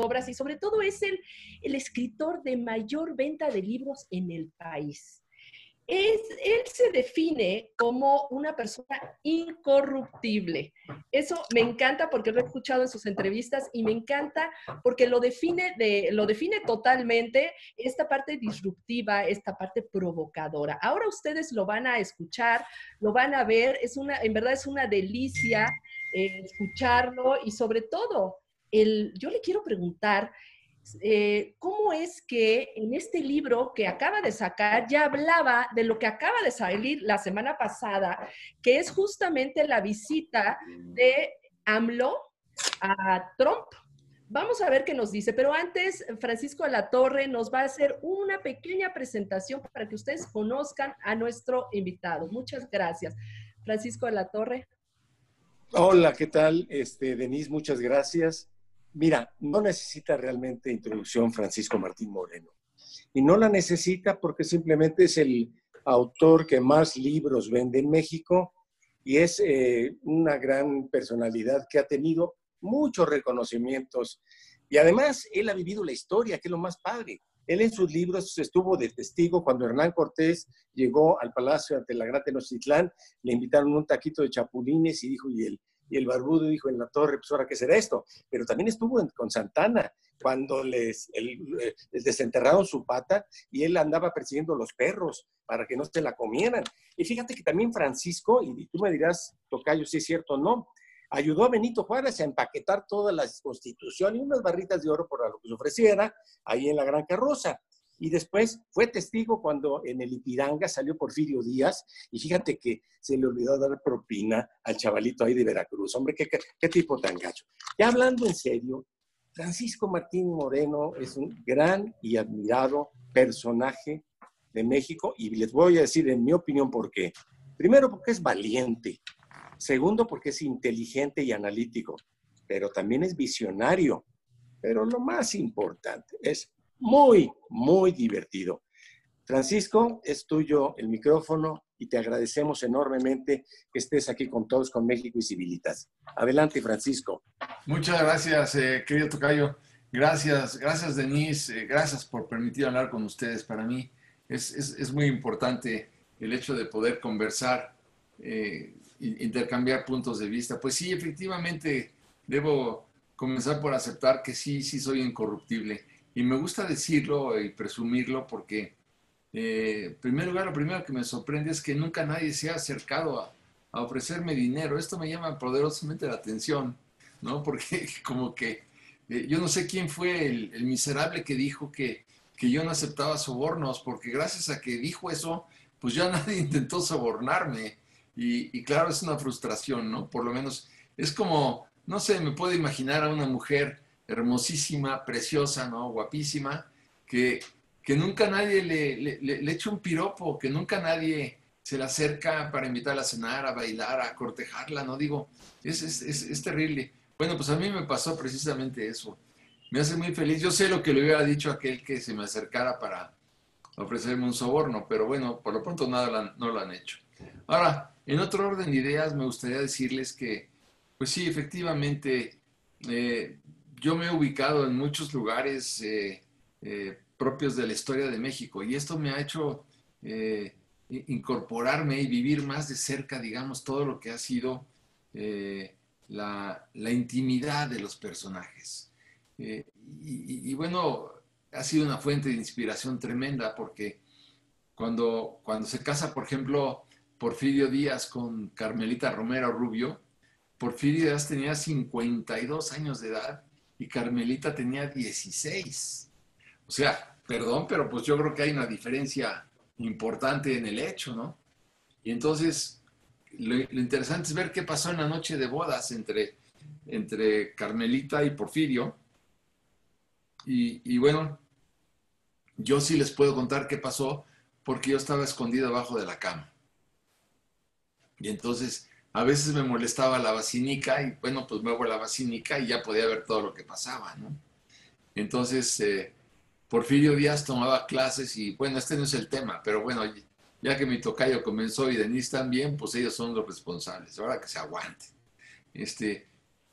obras y sobre todo es el, el escritor de mayor venta de libros en el país él se define como una persona incorruptible. Eso me encanta porque lo he escuchado en sus entrevistas y me encanta porque lo define, de, lo define totalmente esta parte disruptiva, esta parte provocadora. Ahora ustedes lo van a escuchar, lo van a ver, es una, en verdad es una delicia eh, escucharlo y sobre todo, yo le quiero preguntar, eh, cómo es que en este libro que acaba de sacar ya hablaba de lo que acaba de salir la semana pasada, que es justamente la visita de AMLO a Trump. Vamos a ver qué nos dice, pero antes Francisco de la Torre nos va a hacer una pequeña presentación para que ustedes conozcan a nuestro invitado. Muchas gracias. Francisco de la Torre. Hola, ¿qué tal? Este, Denise, muchas gracias. Mira, no necesita realmente introducción Francisco Martín Moreno. Y no la necesita porque simplemente es el autor que más libros vende en México y es eh, una gran personalidad que ha tenido muchos reconocimientos. Y además, él ha vivido la historia, que es lo más padre. Él en sus libros estuvo de testigo cuando Hernán Cortés llegó al palacio ante la Gran Tenochtitlán, le invitaron un taquito de chapulines y dijo, y él, y el barbudo dijo en la torre, pues ahora qué será esto. Pero también estuvo con Santana cuando les, eh, les desenterraron su pata y él andaba persiguiendo los perros para que no se la comieran. Y fíjate que también Francisco, y tú me dirás, Tocayo, si es cierto o no, ayudó a Benito Juárez a empaquetar toda la constitución y unas barritas de oro por lo que se ofreciera ahí en la Gran Carroza. Y después fue testigo cuando en el Ipiranga salió Porfirio Díaz y fíjate que se le olvidó dar propina al chavalito ahí de Veracruz. Hombre, qué, qué, tipo tan gacho. Ya hablando en serio, Francisco Martín Moreno es un gran y admirado personaje de México y les voy a decir en mi opinión por qué. Primero porque es valiente, segundo porque es inteligente y analítico, pero también es visionario. Pero lo más importante es muy, muy divertido. Francisco, es tuyo el micrófono y te agradecemos enormemente que estés aquí con todos, con México y Civilitas. Adelante, Francisco. Muchas gracias, eh, querido Tocayo. Gracias, gracias, Denise. Eh, gracias por permitir hablar con ustedes. Para mí es, muy importante el hecho de poder conversar, eh, intercambiar puntos de vista. Pues sí, efectivamente, debo comenzar por aceptar que sí, sí soy incorruptible y me gusta decirlo y presumirlo porque, eh, en primer lugar, lo primero que me sorprende es que nunca nadie se ha acercado a, ofrecerme dinero. Esto me llama poderosamente la atención, ¿no? Porque como que eh, yo no sé quién fue el, miserable que dijo que, que, yo no aceptaba sobornos, porque gracias a que dijo eso, pues ya nadie intentó sobornarme. Y, y claro, es una frustración, ¿no? Por lo menos es como, no sé, me puedo imaginar a una mujer hermosísima, preciosa, ¿no? Guapísima, que, que nunca nadie le, le, echa un piropo, que nunca nadie se le acerca para invitarla a cenar, a bailar, a cortejarla, ¿no? Digo, es, es, es, terrible. Bueno, pues a mí me pasó precisamente eso. Me hace muy feliz. Yo sé lo que le hubiera dicho aquel que se me acercara para ofrecerme un soborno, pero bueno, por lo pronto nada no lo han hecho. Ahora, en otro orden de ideas, me gustaría decirles que, pues sí, efectivamente, eh, yo me he ubicado en muchos lugares eh, eh, propios de la historia de México y esto me ha hecho eh, incorporarme y vivir más de cerca, digamos, todo lo que ha sido la, intimidad de los personajes. Y, bueno, ha sido una fuente de inspiración tremenda porque cuando, cuando se casa, por ejemplo, Porfirio Díaz con Carmelita Romero Rubio, Porfirio Díaz tenía 52 años de edad y Carmelita tenía 16. O sea, perdón, pero pues yo creo que hay una diferencia importante en el hecho, ¿no? Y entonces, lo, interesante es ver qué pasó en la noche de bodas entre, entre Carmelita y Porfirio. Y, y bueno, yo sí les puedo contar qué pasó porque yo estaba escondido abajo de la cama. Y entonces a veces me molestaba la vacinica y bueno, pues muevo la vacinica y ya podía ver todo lo que pasaba, ¿no? Entonces, eh, Porfirio Díaz tomaba clases y bueno, este no es el tema, pero bueno, ya que mi tocayo comenzó y Denise también, pues ellos son los responsables, ahora que se aguante. Este,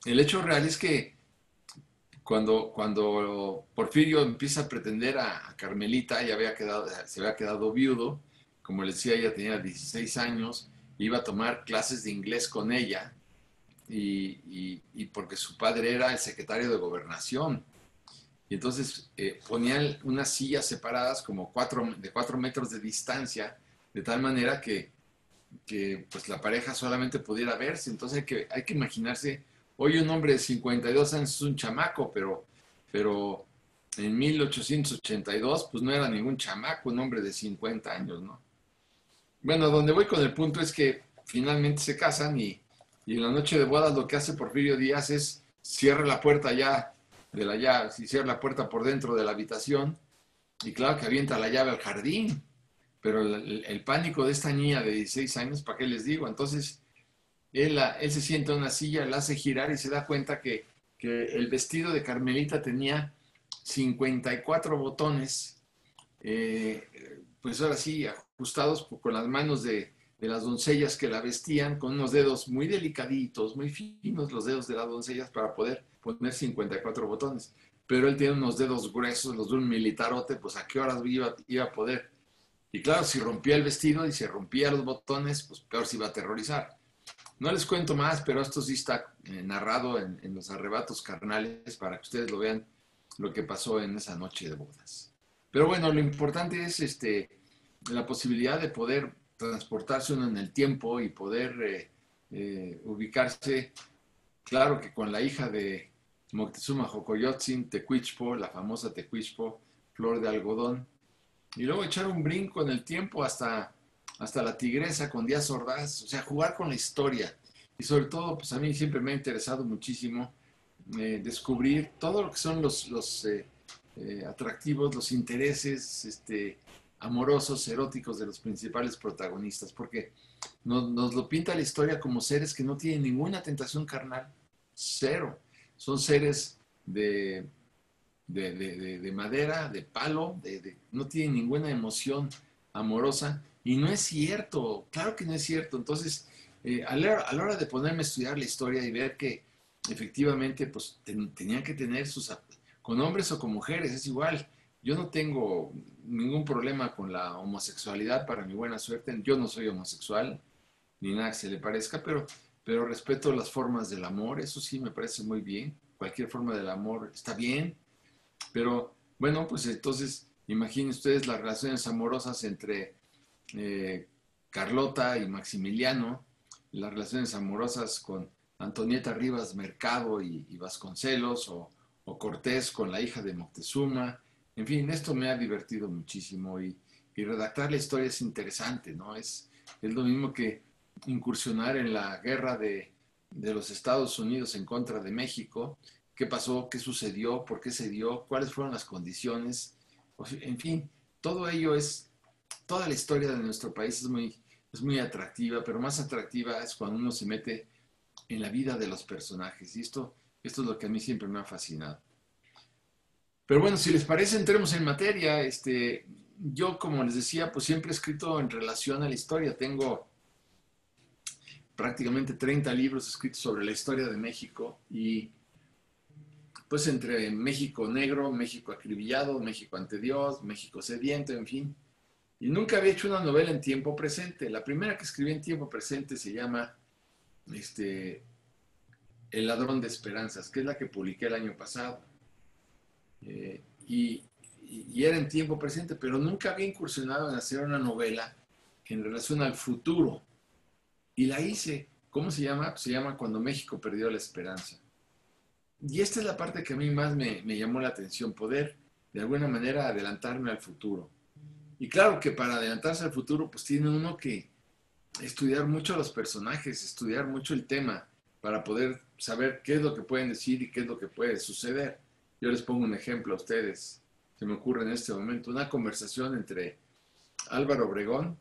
el hecho real es que cuando, cuando Porfirio empieza a pretender a, Carmelita, ya había quedado, se había quedado viudo, como les decía, ella tenía 16 años, iba a tomar clases de inglés con ella, y, porque su padre era el secretario de gobernación. Y entonces eh, ponían unas sillas separadas como cuatro, de cuatro metros de distancia, de tal manera que, que pues la pareja solamente pudiera verse. Entonces hay que, hay que imaginarse Hoy un hombre de 52 años es un chamaco, pero, pero en 1882 pues no era ningún chamaco, un hombre de 50 años, ¿no? Bueno, donde voy con el punto es que finalmente se casan y, y en la noche de bodas lo que hace Porfirio Díaz es cierra la puerta ya de la llave, si cierra la puerta por dentro de la habitación y claro que avienta la llave al jardín, pero el, pánico de esta niña de 16 años, ¿para qué les digo? Entonces él, se sienta en una silla, la hace girar y se da cuenta que, el vestido de Carmelita tenía 54 botones, eh, pues ahora sí, ajustados con las manos de, las doncellas que la vestían, con unos dedos muy delicaditos, muy finos los dedos de las doncellas para poder poner 54 botones. Pero él tiene unos dedos gruesos, los de un militarote, pues a qué horas iba, iba a poder. Y claro, si rompía el vestido y se rompía los botones, pues peor se iba a aterrorizar. No les cuento más, pero esto sí está eh, narrado en, los arrebatos carnales para que ustedes lo vean lo que pasó en esa noche de bodas. Pero bueno, lo importante es este, la posibilidad de poder transportarse uno en el tiempo y poder eh, eh, ubicarse, claro que con la hija de Moctezuma Jocoyotzin, Tecuichpo, la famosa Tecuichpo, flor de algodón, y luego echar un brinco en el tiempo hasta hasta la tigresa con Díaz Ordaz, o sea, jugar con la historia. Y sobre todo, pues a mí siempre me ha interesado muchísimo eh, descubrir todo lo que son los, eh, atractivos, los intereses este, amorosos, eróticos de los principales protagonistas, porque nos, nos, lo pinta la historia como seres que no tienen ninguna tentación carnal, cero. Son seres de, de, de, de madera, de palo, no tienen ninguna emoción amorosa y no es cierto, claro que no es cierto. Entonces, eh, a, la, hora de ponerme a estudiar la historia y ver que efectivamente pues tenían que tener sus, con hombres o con mujeres, es igual. Yo no tengo ningún problema con la homosexualidad para mi buena suerte. Yo no soy homosexual, ni nada que se le parezca, pero, pero respeto las formas del amor, eso sí me parece muy bien. Cualquier forma del amor está bien, pero bueno, pues entonces imaginen ustedes las relaciones amorosas entre eh, Carlota y Maximiliano, las relaciones amorosas con Antonieta Rivas Mercado y, Vasconcelos, o, Cortés con la hija de Moctezuma. En fin, esto me ha divertido muchísimo y, redactar la historia es interesante, ¿no? Es, es lo mismo que incursionar en la guerra de, de los Estados Unidos en contra de México. ¿Qué pasó? ¿Qué sucedió? ¿Por qué se dio? ¿Cuáles fueron las condiciones? En fin, todo ello es toda la historia de nuestro país es muy, es muy atractiva, pero más atractiva es cuando uno se mete en la vida de los personajes. Y esto, esto es lo que a mí siempre me ha fascinado. Pero bueno, si les parece, entremos en materia. Este, yo, como les decía, pues siempre he escrito en relación a la historia. Tengo prácticamente 30 libros escritos sobre la historia de México y pues entre México negro, México acribillado, México ante Dios, México sediento, en fin. Y nunca había hecho una novela en tiempo presente. La primera que escribí en tiempo presente se llama este, El ladrón de esperanzas, que es la que publiqué el año pasado. Eh, y, era en tiempo presente, pero nunca había incursionado en hacer una novela en relación al futuro. Y la hice. ¿Cómo se llama? Se llama Cuando México perdió la esperanza. Y esta es la parte que a mí más me, me llamó la atención, poder de alguna manera adelantarme al futuro y claro que para adelantarse al futuro, pues tiene uno que estudiar mucho a los personajes, estudiar mucho el tema para poder saber qué es lo que pueden decir y qué es lo que puede suceder. Yo les pongo un ejemplo a ustedes. Se me ocurre en este momento una conversación entre Álvaro Obregón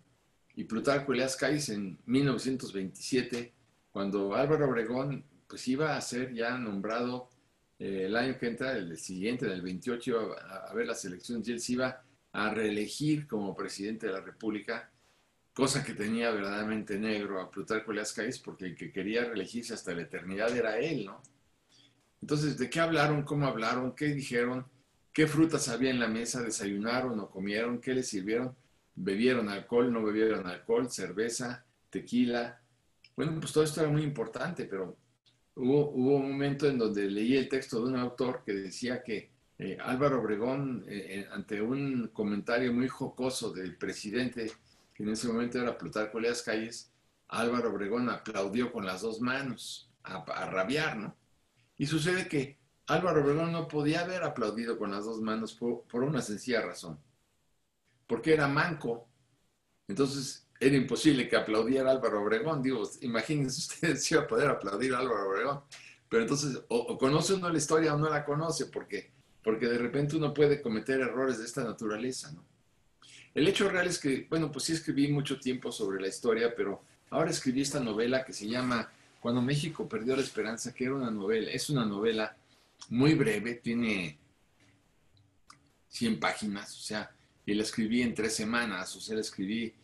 y Plutarco Elias Calles en 1927, cuando Álvaro Obregón pues iba a ser ya nombrado eh, el año que entra, el siguiente, del 28, iba a, ver las elecciones y él se iba a reelegir como presidente de la República, cosa que tenía verdaderamente negro a Plutarco Elias Calles, porque el que quería reelegirse hasta la eternidad era él, ¿no? Entonces, ¿de qué hablaron? ¿Cómo hablaron? ¿Qué dijeron? ¿Qué frutas había en la mesa? ¿Desayunaron o comieron? ¿Qué les sirvieron? ¿Bebieron alcohol? ¿No bebieron alcohol? ¿Cerveza? ¿Tequila? Bueno, pues todo esto era muy importante, pero hubo, hubo un momento en donde leí el texto de un autor que decía que eh, Álvaro Obregón, eh, ante un comentario muy jocoso del presidente, en ese momento era Plutarco Leas Calles, Álvaro Obregón aplaudió con las dos manos, a, rabiar, ¿no? Y sucede que Álvaro Obregón no podía haber aplaudido con las dos manos por, por una sencilla razón, porque era manco. Entonces, era imposible que aplaudiera Álvaro Obregón. Digo, imagínense ustedes si iba a poder aplaudir a Álvaro Obregón. Pero entonces, o, conoce uno la historia o no la conoce, porque, porque de repente uno puede cometer errores de esta naturaleza, ¿no? El hecho real es que, bueno, pues sí escribí mucho tiempo sobre la historia, pero ahora escribí esta novela que se llama Cuando México perdió la esperanza, que era una novela, es una novela muy breve, tiene 100 páginas, o sea, y la escribí en tres semanas, o sea, la escribí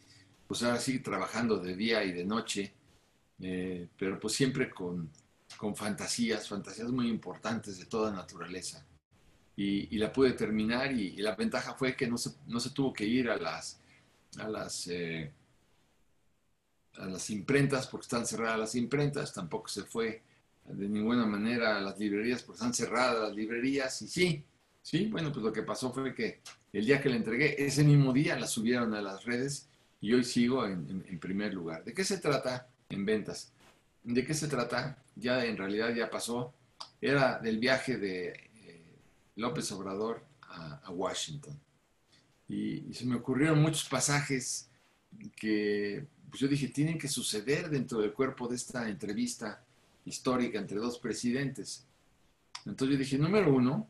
pues ahora sí trabajando de día y de noche, eh, pero pues siempre con, con, fantasías, fantasías muy importantes de toda naturaleza. Y, la pude terminar y, la ventaja fue que no se, no se tuvo que ir a las, a las, eh, a las imprentas porque están cerradas las imprentas, tampoco se fue de ninguna manera a las librerías porque están cerradas las librerías y sí, sí, bueno, pues lo que pasó fue que el día que la entregué, ese mismo día la subieron a las redes y hoy sigo en, primer lugar. ¿De qué se trata en ventas? ¿De qué se trata? Ya en realidad ya pasó. Era del viaje de López Obrador a, Washington. Y, se me ocurrieron muchos pasajes que pues yo dije, tienen que suceder dentro del cuerpo de esta entrevista histórica entre dos presidentes. Entonces yo dije, número uno,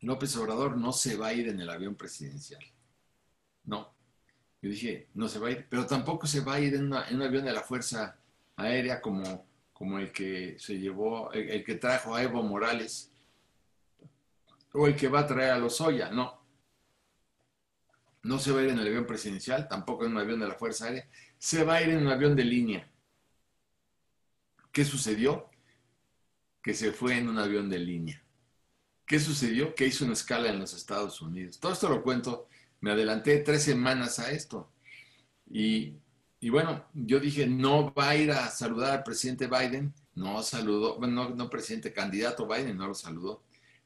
López Obrador no se va a ir en el avión presidencial. No, yo dije, no se va a ir, pero tampoco se va a ir en, un avión de la Fuerza Aérea como, como el que se llevó, el, que trajo a Evo Morales, o el que va a traer a Lozoya, no. No se va a ir en el avión presidencial, tampoco en un avión de la Fuerza Aérea, se va a ir en un avión de línea. ¿Qué sucedió? Que se fue en un avión de línea. ¿Qué sucedió? Que hizo una escala en los Estados Unidos. Todo esto lo cuento me adelanté tres semanas a esto. Y, bueno, yo dije, no va a ir a saludar al presidente Biden, no saludó, bueno, no, no presidente, candidato Biden, no lo saludó.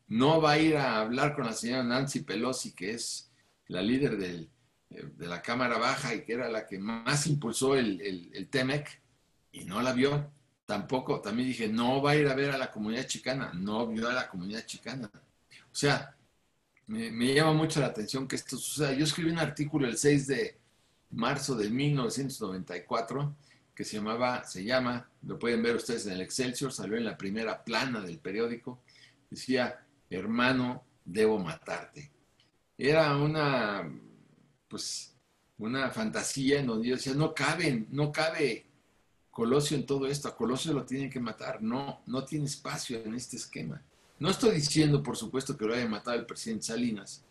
No va a ir a hablar con la señora Nancy Pelosi, que es la líder eh, de la Cámara Baja y que era la que más impulsó el, TEMEC, y no la vio. Tampoco, también dije, no va a ir a ver a la comunidad chicana, no vio a la comunidad chicana. O sea, me, llama mucho la atención que esto suceda. Yo escribí un artículo el 6 de marzo de 1994 que se llamaba, se llama, lo pueden ver ustedes en el Excelsior, salió en la primera plana del periódico, decía, hermano, debo matarte. Era una, pues, una fantasía en donde yo decía, no caben, no cabe Colosio en todo esto, a Colosio lo tienen que matar, no, no tiene espacio en este esquema. No estoy diciendo, por supuesto, que lo haya matado el presidente Salinas.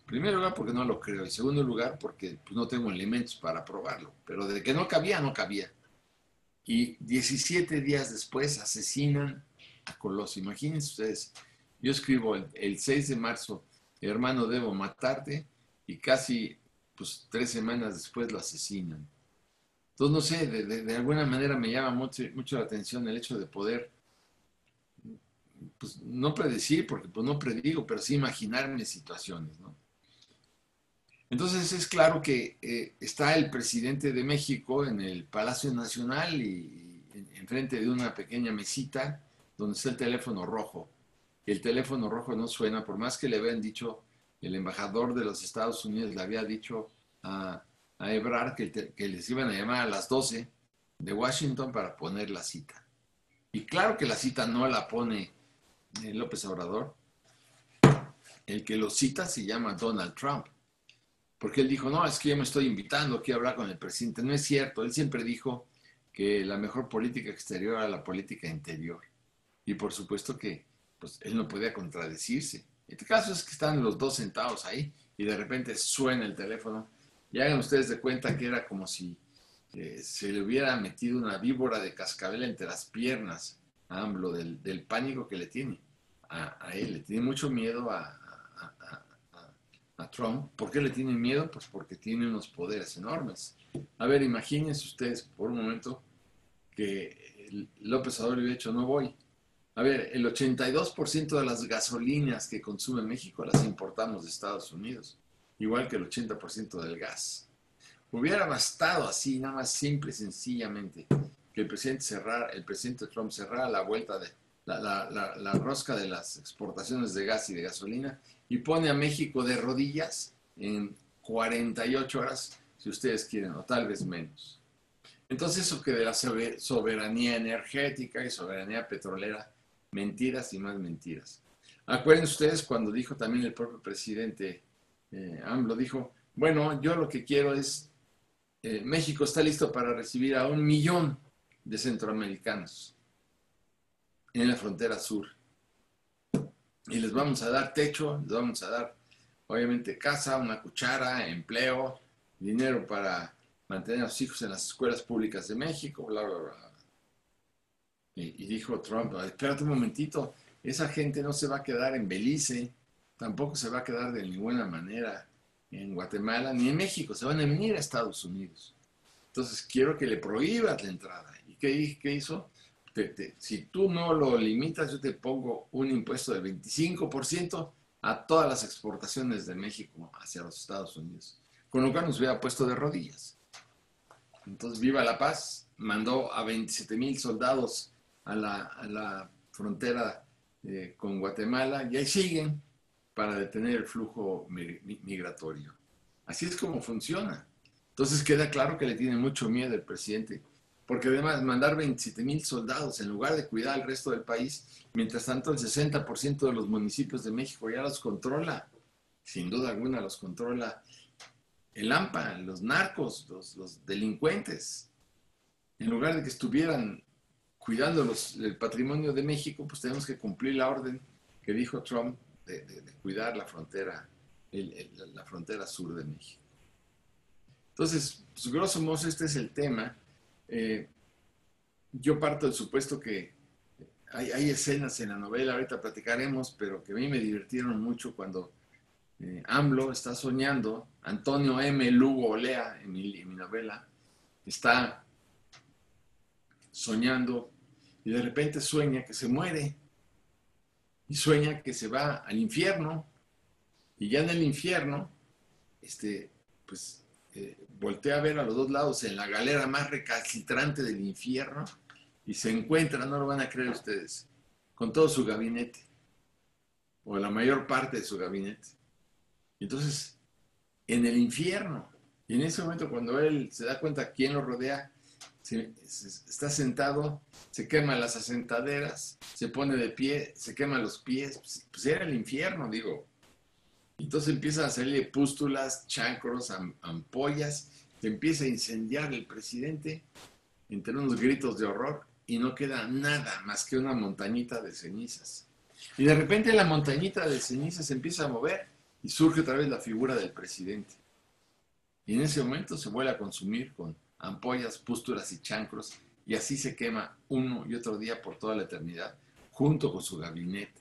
En primer lugar, porque no lo creo. En segundo lugar, porque pues, no tengo elementos para probarlo. Pero de que no cabía, no cabía. Y 17 días después asesinan a Colosio. Imagínense ustedes. Yo escribo el, 6 de marzo, hermano, debo matarte. Y casi pues, tres semanas después lo asesinan. Entonces, no sé, de, alguna manera me llama mucho, mucho la atención el hecho de poder pues, no predecir, porque pues no predigo, pero sí imaginarme situaciones, ¿no? Entonces es claro que eh, está el presidente de México en el Palacio Nacional y, enfrente de una pequeña mesita donde está el teléfono rojo. El teléfono rojo no suena, por más que le habían dicho, el embajador de los Estados Unidos le había dicho a, a Ebrard que, que les iban a llamar a las 12 de Washington para poner la cita. Y claro que la cita no la pone López Obrador, el que lo cita se llama Donald Trump. Porque él dijo, no, es que yo me estoy invitando a hablar con el presidente. No es cierto, él siempre dijo que la mejor política exterior era la política interior. Y por supuesto que pues, él no podía contradecirse. Este caso es que están los dos sentados ahí y de repente suena el teléfono. Y hagan ustedes de cuenta que era como si eh, se le hubiera metido una víbora de cascabel entre las piernas a AMLO del, pánico que le tiene a, él. Le tiene mucho miedo a, a, Trump. ¿Por qué le tiene miedo? Pues porque tiene unos poderes enormes. A ver, imagínense ustedes por un momento que López Obrador hubiera dicho, no voy. A ver, el 82% de las gasolinas que consume México las importamos de Estados Unidos, igual que el 80% del gas. Hubiera bastado así, nada más simple sencillamente, que el presidente cerrara, el presidente Trump cerrara la vuelta de la, rosca de las exportaciones de gas y de gasolina y pone a México de rodillas en 48 horas, si ustedes quieren, o tal vez menos. Entonces eso que de la soberanía energética y soberanía petrolera, mentiras y más mentiras. Acuérdense ustedes cuando dijo también el propio presidente eh, AMLO, dijo, bueno, yo lo que quiero es, eh, México está listo para recibir a un millón de centroamericanos en la frontera sur. Y les vamos a dar techo, les vamos a dar obviamente casa, una cuchara, empleo, dinero para mantener a sus hijos en las escuelas públicas de México, bla, bla, bla. Y, dijo Trump, espérate un momentito, esa gente no se va a quedar en Belice, tampoco se va a quedar de ninguna manera en Guatemala ni en México, se van a venir a Estados Unidos. Entonces quiero que le prohíbas la entrada. ¿Y qué, qué hizo? si tú no lo limitas, yo te pongo un impuesto del 25% a todas las exportaciones de México hacia los Estados Unidos. Con lo cual nos hubiera puesto de rodillas. Entonces, Viva la Paz mandó a 27 mil soldados a la, frontera eh, con Guatemala y ahí siguen para detener el flujo migratorio. Así es como funciona. Entonces queda claro que le tiene mucho miedo el presidente, porque además mandar 27 mil soldados en lugar de cuidar al resto del país, mientras tanto el 60% de los municipios de México ya los controla, sin duda alguna los controla el AMPA, los narcos, los, delincuentes, en lugar de que estuvieran cuidando el patrimonio de México, pues tenemos que cumplir la orden que dijo Trump de, cuidar la frontera, la frontera sur de México. Entonces, pues, grosso modo, este es el tema. Eh, yo parto del supuesto que hay, escenas en la novela, ahorita platicaremos, pero que a mí me divirtieron mucho cuando eh, AMLO está soñando, Antonio M. Lugo Olea, en mi, novela, está soñando y de repente sueña que se muere y sueña que se va al infierno y ya en el infierno, este, pues eh, voltea a ver a los dos lados en la galera más recalcitrante del infierno y se encuentra, no lo van a creer ustedes, con todo su gabinete, o la mayor parte de su gabinete. Entonces, en el infierno, y en ese momento cuando él se da cuenta quién lo rodea, está sentado, se quema las asentaderas, se pone de pie, se quema los pies, pues, pues era el infierno, digo. Entonces empiezan a salir pústulas, chancros, ampollas, se empieza a incendiar el presidente entre unos gritos de horror y no queda nada más que una montañita de cenizas. Y de repente la montañita de cenizas se empieza a mover y surge otra vez la figura del presidente. Y en ese momento se vuelve a consumir con ampollas, pústulas y chancros, y así se quema uno y otro día por toda la eternidad, junto con su gabinete.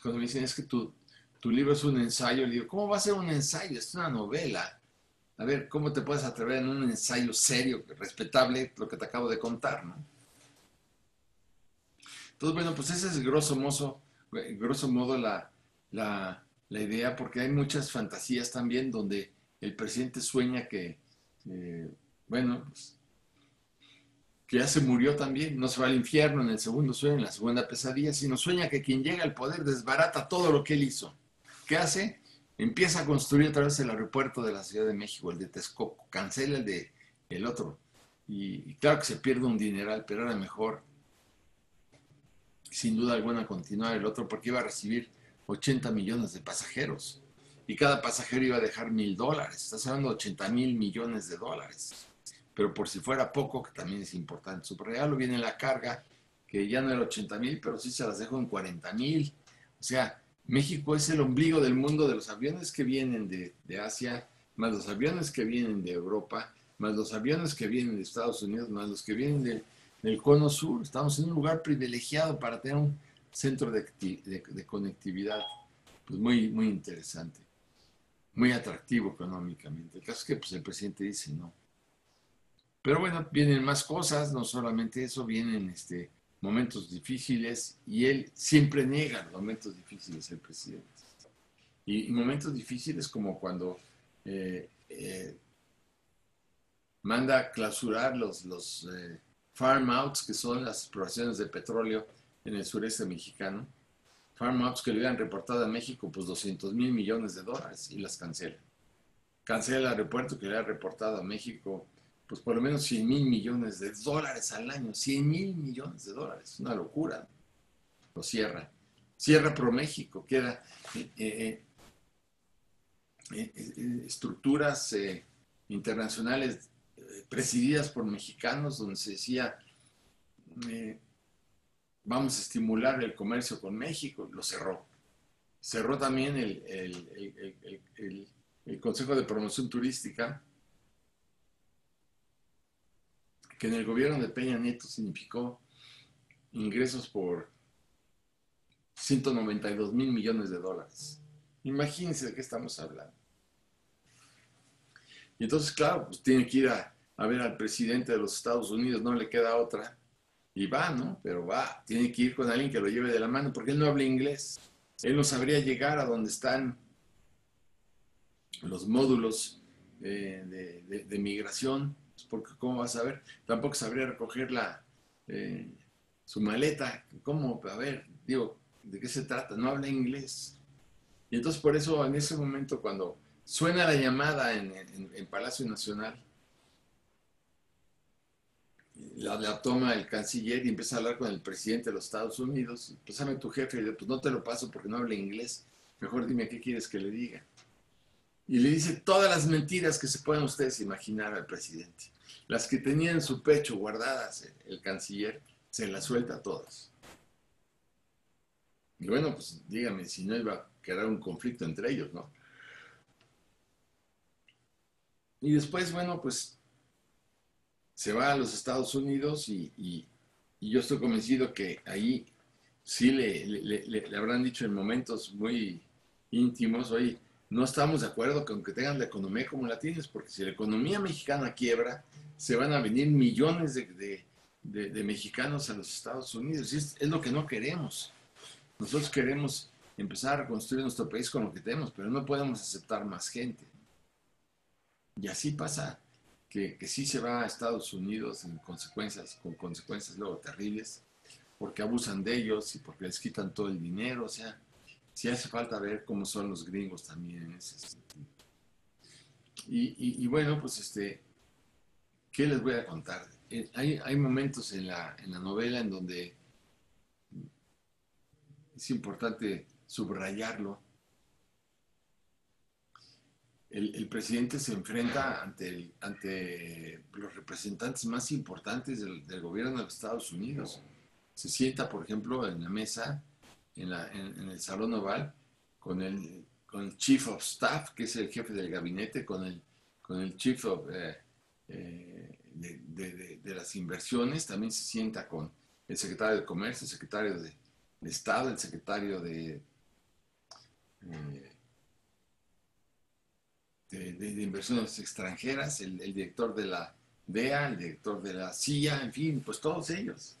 Cuando me dicen, es que tu, tu libro es un ensayo, le digo, ¿cómo va a ser un ensayo? Es una novela. A ver, ¿cómo te puedes atrever en un ensayo serio, respetable, lo que te acabo de contar, no? Entonces, bueno, pues ese es grosso modo, grosso modo la, la, la idea, porque hay muchas fantasías también donde el presidente sueña que, eh, bueno, pues, que ya se murió también, no se va al infierno en el segundo sueño, en la segunda pesadilla, sino sueña que quien llega al poder desbarata todo lo que él hizo. ¿Qué hace? Empieza a construir otra vez el aeropuerto de la Ciudad de México, el de Texcoco, cancela el de el otro. Y, y claro que se pierde un dineral, pero era mejor, sin duda alguna, continuar el otro, porque iba a recibir 80 millones de pasajeros y cada pasajero iba a dejar mil dólares. Estás hablando de 80 mil millones de dólares. Pero por si fuera poco, que también es importante, su regalo viene la carga, que ya no era 80 mil, pero sí se las dejo en 40 mil. O sea, México es el ombligo del mundo de los aviones que vienen de, de Asia, más los aviones que vienen de Europa, más los aviones que vienen de Estados Unidos, más los que vienen de, del cono sur. Estamos en un lugar privilegiado para tener un centro de, conectividad pues muy, muy interesante, muy atractivo económicamente. El caso es que pues, el presidente dice no. Pero bueno, vienen más cosas, no solamente eso, vienen este, momentos difíciles y él siempre niega los momentos difíciles, el presidente. Y, momentos difíciles como cuando eh, eh, manda clausurar los, los eh, farm outs, que son las exploraciones de petróleo en el sureste mexicano. Farm outs que le habían reportado a México pues 200 mil millones de dólares y las cancela. Cancela el aeropuerto que le ha reportado a México pues por lo menos 100 mil millones de dólares al año, 100 mil millones de dólares, una locura. Lo cierra. Cierra ProMéxico, queda eh, eh, eh, estructuras internacionales presididas por mexicanos donde se decía, vamos a estimular el comercio con México, lo cerró. Cerró también el, el Consejo de Promoción Turística que en el gobierno de Peña Nieto significó ingresos por 192 mil millones de dólares. Imagínense de qué estamos hablando. Y entonces, claro, pues tiene que ir a, ver al presidente de los Estados Unidos, no le queda otra. Y va, ¿no? Pero va, tiene que ir con alguien que lo lleve de la mano, porque él no habla inglés. Él no sabría llegar a donde están los módulos de, de migración porque ¿cómo vas a ver? Tampoco sabría recoger eh, su maleta. ¿Cómo? A ver, digo, ¿de qué se trata? No habla inglés. Y entonces por eso en ese momento cuando suena la llamada en, Palacio Nacional, la, toma el canciller y empieza a hablar con el presidente de los Estados Unidos. Pues a tu jefe, y pues no te lo paso porque no habla inglés. Mejor dime qué quieres que le diga. Y le dice todas las mentiras que se puedan ustedes imaginar al presidente. Las que tenía en su pecho guardadas el canciller, se las suelta todas. Y bueno, pues dígame si no iba a quedar un conflicto entre ellos, ¿no? Y después, bueno, pues se va a los Estados Unidos y, yo estoy convencido que ahí sí le, le, habrán dicho en momentos muy íntimos, oye, no estamos de acuerdo con que tengan la economía como la tienes, porque si la economía mexicana quiebra, se van a venir millones de, mexicanos a los Estados Unidos. Y es, lo que no queremos. Nosotros queremos empezar a construir nuestro país con lo que tenemos, pero no podemos aceptar más gente. Y así pasa que, que sí se va a Estados Unidos en consecuencias, con consecuencias luego terribles, porque abusan de ellos y porque les quitan todo el dinero. O sea, sí hace falta ver cómo son los gringos también en ese sentido. y bueno, pues este, ¿Qué les voy a contar? Eh, hay, momentos en la, novela en donde es importante subrayarlo. El, presidente se enfrenta ante, ante los representantes más importantes del, gobierno de los Estados Unidos. Se sienta, por ejemplo, en la mesa, en, el Salón Oval, con el, con Chief of Staff, que es el jefe del gabinete, con el, con el Chief of... Eh, eh, de, las inversiones, también se sienta con el secretario de Comercio, el secretario de, Estado, el secretario de, eh, de, Inversiones Extranjeras, el, director de la DEA, el director de la CIA, en fin, pues todos ellos.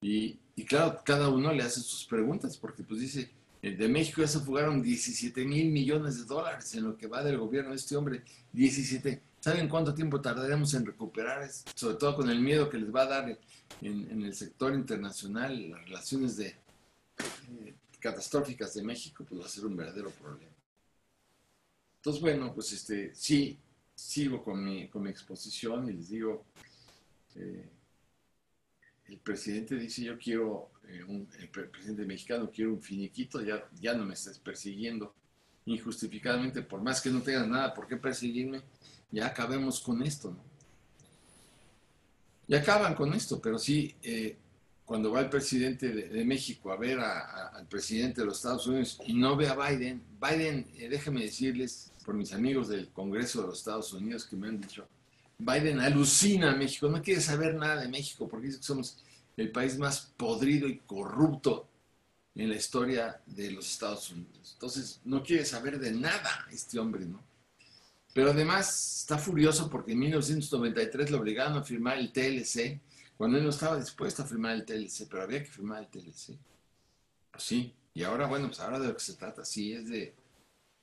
Y, claro, cada uno le hace sus preguntas, porque pues dice, de México ya se fugaron 17 mil millones de dólares en lo que va del gobierno de este hombre, 17 ¿Saben cuánto tiempo tardaremos en recuperar? Sobre todo con el miedo que les va a dar en, el sector internacional, las relaciones de, eh, catastróficas de México, pues va a ser un verdadero problema. Entonces, bueno, pues este, sí, sigo con mi, con mi exposición y les digo, eh, el presidente dice, yo quiero, eh, un, el presidente mexicano, quiero un finiquito, ya, ya no me estés persiguiendo injustificadamente, por más que no tengas nada por qué perseguirme, ya acabemos con esto, ¿no? Y acaban con esto, pero sí, eh, cuando va el presidente de, México a ver al presidente de los Estados Unidos y no ve a Biden, Biden, eh, déjenme decirles, por mis amigos del Congreso de los Estados Unidos que me han dicho, Biden alucina a México, no quiere saber nada de México porque dice que somos el país más podrido y corrupto en la historia de los Estados Unidos. Entonces, no quiere saber de nada este hombre, ¿no? Pero además está furioso porque en 1993 lo obligaron a firmar el TLC, cuando él no estaba dispuesto a firmar el TLC, pero había que firmar el TLC. Pues sí, y ahora, bueno, pues ahora de lo que se trata, sí, es de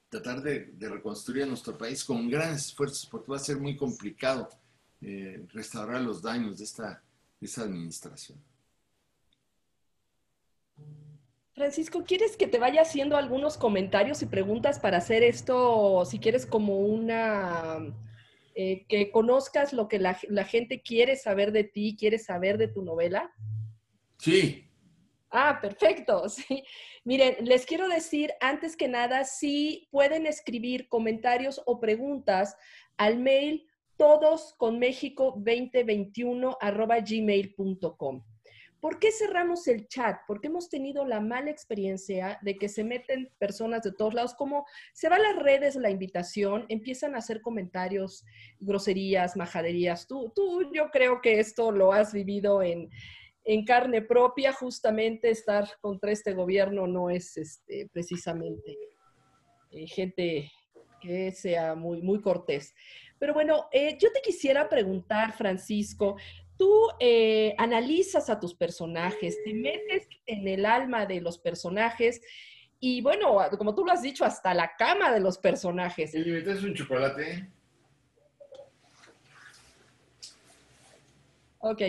tratar de, reconstruir a nuestro país con grandes esfuerzos, porque va a ser muy complicado eh, restaurar los daños de esta, de esta administración. Francisco, ¿quieres que te vaya haciendo algunos comentarios y preguntas para hacer esto, si quieres, como una, eh, que conozcas lo que la, gente quiere saber de ti, quiere saber de tu novela? Sí. Ah, perfecto. Sí. Miren, les quiero decir, antes que nada, si pueden escribir comentarios o preguntas al mail todos con México 2021 gmail.com. ¿Por qué cerramos el chat? Porque hemos tenido la mala experiencia de que se meten personas de todos lados, como se va a las redes la invitación, empiezan a hacer comentarios, groserías, majaderías. Tú, tú yo creo que esto lo has vivido en, carne propia, justamente estar contra este gobierno no es este, precisamente eh, gente que sea muy, muy cortés. Pero bueno, eh, yo te quisiera preguntar, Francisco, tú eh, analizas a tus personajes, te metes en el alma de los personajes y bueno, como tú lo has dicho, hasta la cama de los personajes. ¿Y metes un chocolate? Ok,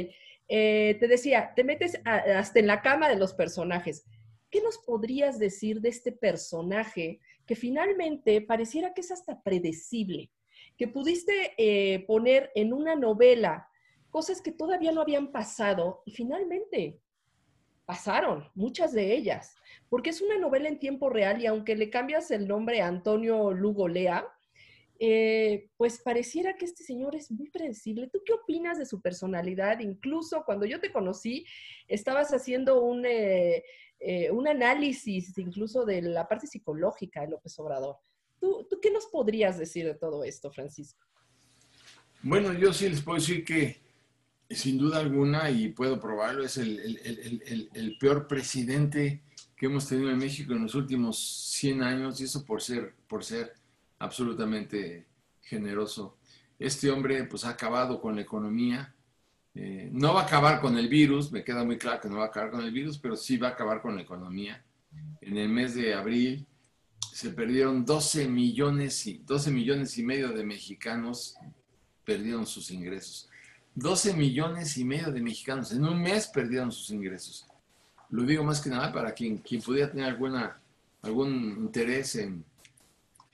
eh, te decía, te metes hasta en la cama de los personajes. ¿Qué nos podrías decir de este personaje que finalmente pareciera que es hasta predecible? Que pudiste eh, poner en una novela cosas que todavía no habían pasado y finalmente pasaron, muchas de ellas, porque es una novela en tiempo real y aunque le cambias el nombre a Antonio Lugo Lea, eh, pues pareciera que este señor es muy predecible. ¿Tú qué opinas de su personalidad? Incluso cuando yo te conocí, estabas haciendo un, eh, eh, un análisis incluso de la parte psicológica de López Obrador. ¿Tú, ¿Tú qué nos podrías decir de todo esto, Francisco? Bueno, yo sí les puedo decir que sin duda alguna, y puedo probarlo, es el, peor presidente que hemos tenido en México en los últimos 100 años, y eso por ser, por ser absolutamente generoso. Este hombre pues ha acabado con la economía, eh, no va a acabar con el virus, me queda muy claro que no va a acabar con el virus, pero sí va a acabar con la economía. En el mes de abril se perdieron 12 millones y, 12 millones y medio de mexicanos perdieron sus ingresos. 12 millones y medio de mexicanos en un mes perdieron sus ingresos. Lo digo más que nada para quien, quien pudiera tener alguna, algún interés en,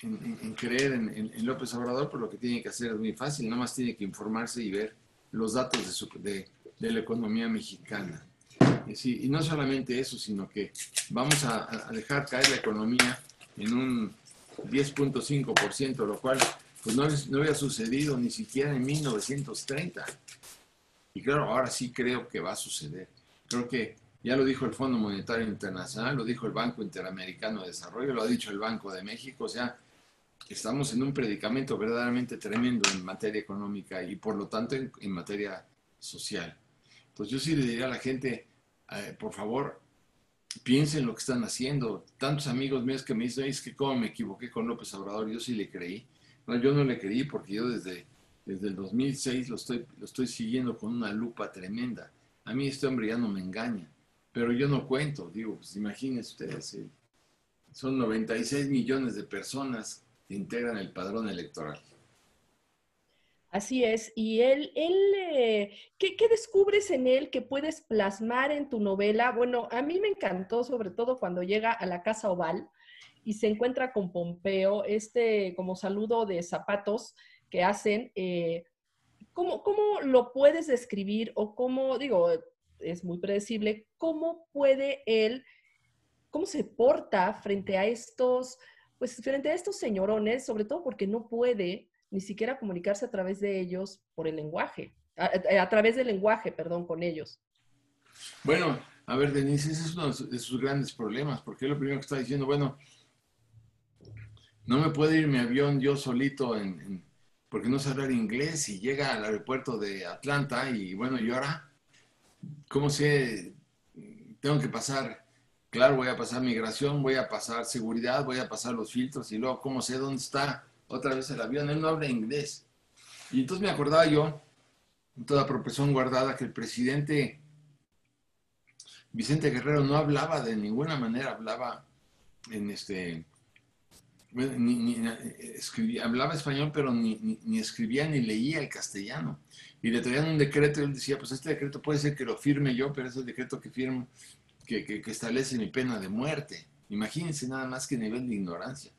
en, creer en, López Obrador, pues lo que tiene que hacer es muy fácil, nada más tiene que informarse y ver los datos de, de, la economía mexicana. Y, no solamente eso, sino que vamos a, a dejar caer la economía en un 10.5%, lo cual pues no, no había sucedido ni siquiera en 1930. Y claro, ahora sí creo que va a suceder. Creo que ya lo dijo el Fondo Monetario Internacional, lo dijo el Banco Interamericano de Desarrollo, lo ha dicho el Banco de México, o sea, estamos en un predicamento verdaderamente tremendo en materia económica y por lo tanto en, materia social. Entonces yo sí le diría a la gente, eh, por favor, piensen lo que están haciendo. Tantos amigos míos que me dicen, es que cómo me equivoqué con López Obrador, yo sí le creí. No, yo no le creí porque yo desde, desde el 2006 lo estoy, lo estoy siguiendo con una lupa tremenda. A mí este hombre ya no me engaña, pero yo no cuento, digo, pues imagínense ustedes, eh, son 96 millones de personas integran el padrón electoral. Así es. Y él, él eh, ¿qué, ¿qué, descubres en él que puedes plasmar en tu novela? Bueno, a mí me encantó, sobre todo cuando llega a la Casa Oval, y se encuentra con Pompeo, este como saludo de zapatos que hacen. Eh, ¿cómo, ¿Cómo lo puedes describir o cómo, digo, es muy predecible, cómo puede él, cómo se porta frente a estos, pues frente a estos señorones, sobre todo porque no puede ni siquiera comunicarse a través de ellos por el lenguaje, a, través del lenguaje, perdón, con ellos. Bueno, a ver, Denise, ese es uno de sus grandes problemas, porque lo primero que está diciendo, bueno, no me puede ir mi avión yo solito porque no sabe hablar inglés y llega al aeropuerto de Atlanta y bueno, ¿y ahora? ¿Cómo sé? Tengo que pasar, claro, voy a pasar migración, voy a pasar seguridad, voy a pasar los filtros y luego, ¿cómo sé dónde está otra vez el avión? Él no habla inglés. Y entonces me acordaba yo, en toda proporción guardada, que el presidente Vicente Guerrero no hablaba de ninguna manera, hablaba en este, ni, escribía, hablaba español, pero ni, escribía ni leía el castellano. Y le traían un decreto y él decía, pues este decreto puede ser que lo firme yo, pero es el decreto que firmo, que, que, que establece mi pena de muerte. Imagínense nada más que nivel de ignorancia.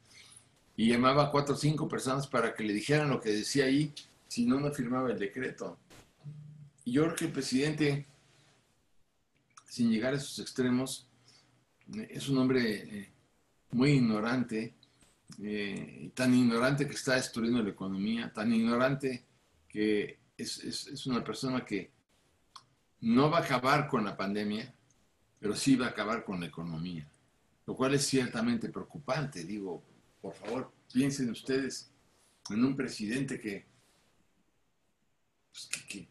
Y llamaba a cuatro o cinco personas para que le dijeran lo que decía ahí, si no, no firmaba el decreto. Y yo creo que el presidente sin llegar a esos extremos, es un hombre eh, muy ignorante, eh, tan ignorante que está destruyendo la economía, tan ignorante que es, una persona que no va a acabar con la pandemia, pero sí va a acabar con la economía, lo cual es ciertamente preocupante. Digo, por favor, piensen ustedes en un presidente que, pues, que,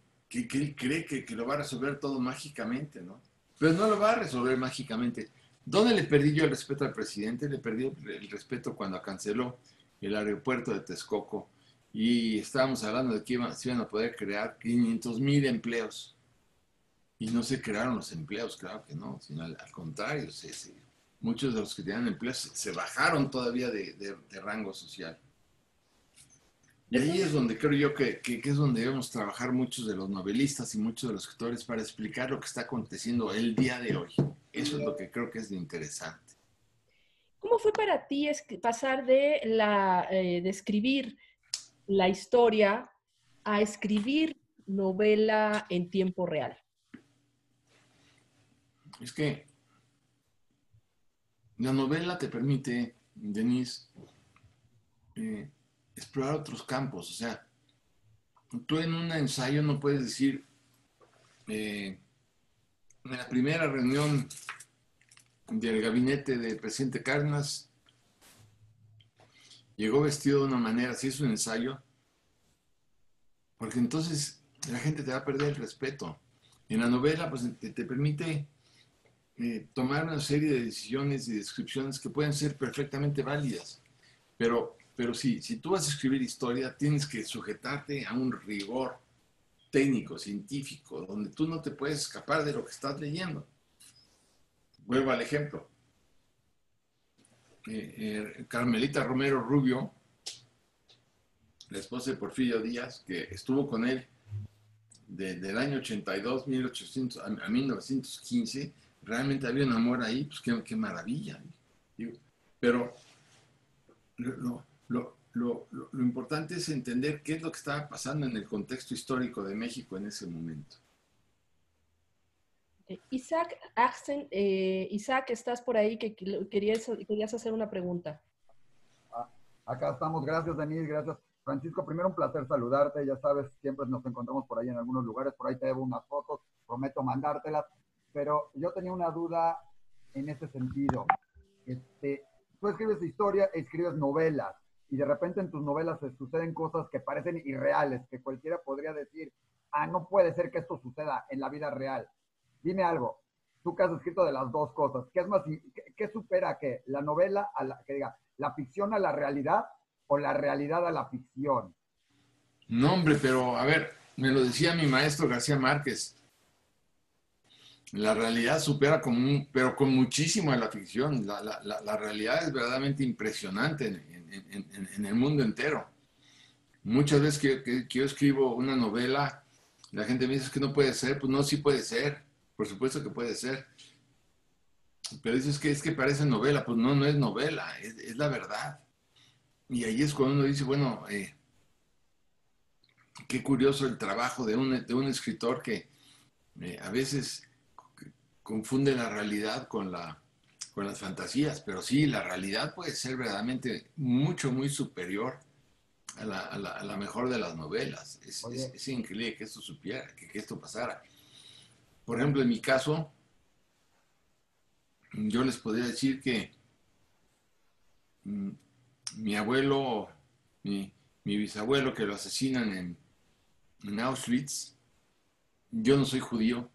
cree que, que, lo va a resolver todo mágicamente, ¿no? pero no lo va a resolver mágicamente. ¿Dónde le perdí yo el respeto al presidente? Le perdí el respeto cuando canceló el aeropuerto de Texcoco y estábamos hablando de que iban, se iban a poder crear 500 mil empleos. Y no se crearon los empleos, claro que no, sino al, contrario, muchos de los que tenían empleos se, bajaron todavía de rango social. Y ahí es donde creo yo que, es donde debemos trabajar muchos de los novelistas y muchos de los escritores para explicar lo que está aconteciendo el día de hoy. Eso es lo que creo que es interesante. ¿Cómo fue para ti pasar de, la, eh, de escribir la historia a escribir novela en tiempo real? Es que la novela te permite, Denise, eh, explorar otros campos. O sea, tú en un ensayo no puedes decir, eh, en la primera reunión del gabinete del presidente Cárdenas, llegó vestido de una manera, si es un ensayo, porque entonces la gente te va a perder el respeto. En la novela, pues te, permite eh, tomar una serie de decisiones y descripciones que pueden ser perfectamente válidas, pero pero sí, si tú vas a escribir historia, tienes que sujetarte a un rigor técnico, científico, donde tú no te puedes escapar de lo que estás leyendo. Vuelvo al ejemplo. Eh, eh, Carmelita Romero Rubio, la esposa de Porfirio Díaz, que estuvo con él del año 82 1800, a, 1915, realmente había un amor ahí, pues qué, maravilla. pero lo, lo, lo, lo, importante es entender qué es lo que estaba pasando en el contexto histórico de México en ese momento. Isaac eh, Isaac, estás por ahí que querías, querías hacer una pregunta. Ah, acá estamos, gracias Denise, gracias. Francisco, primero un placer saludarte, ya sabes, siempre nos encontramos por ahí en algunos lugares, por ahí te debo unas fotos, prometo mandártelas, pero yo tenía una duda en ese sentido. Este, tú escribes historia, escribes novelas, y de repente en tus novelas se suceden cosas que parecen irreales, que cualquiera podría decir, ah, no puede ser que esto suceda en la vida real. Dime algo, tú que has escrito de las dos cosas, ¿qué es más, qué, supera que la novela a la, que diga, la ficción a la realidad o la realidad a la ficción? No, hombre, pero a ver, me lo decía mi maestro García Márquez. La realidad supera con pero con muchísimo a la ficción. La, la, la, realidad es verdaderamente impresionante en, el mundo entero. Muchas veces que, yo escribo una novela, la gente me dice que no puede ser, pues no, sí puede ser, por supuesto que puede ser. Pero dices que es que parece novela, pues no, no es novela, es, la verdad. Y ahí es cuando uno dice, bueno, eh, qué curioso el trabajo de un, de un escritor que eh, a veces confunde la realidad con la, con las fantasías, pero sí, la realidad puede ser verdaderamente mucho, muy superior a la, mejor de las novelas. Es, increíble que esto supiera, que, esto pasara. Por ejemplo, en mi caso, yo les podría decir que mm, mi abuelo, mi, mi bisabuelo que lo asesinan en, en Auschwitz. Yo no soy judío,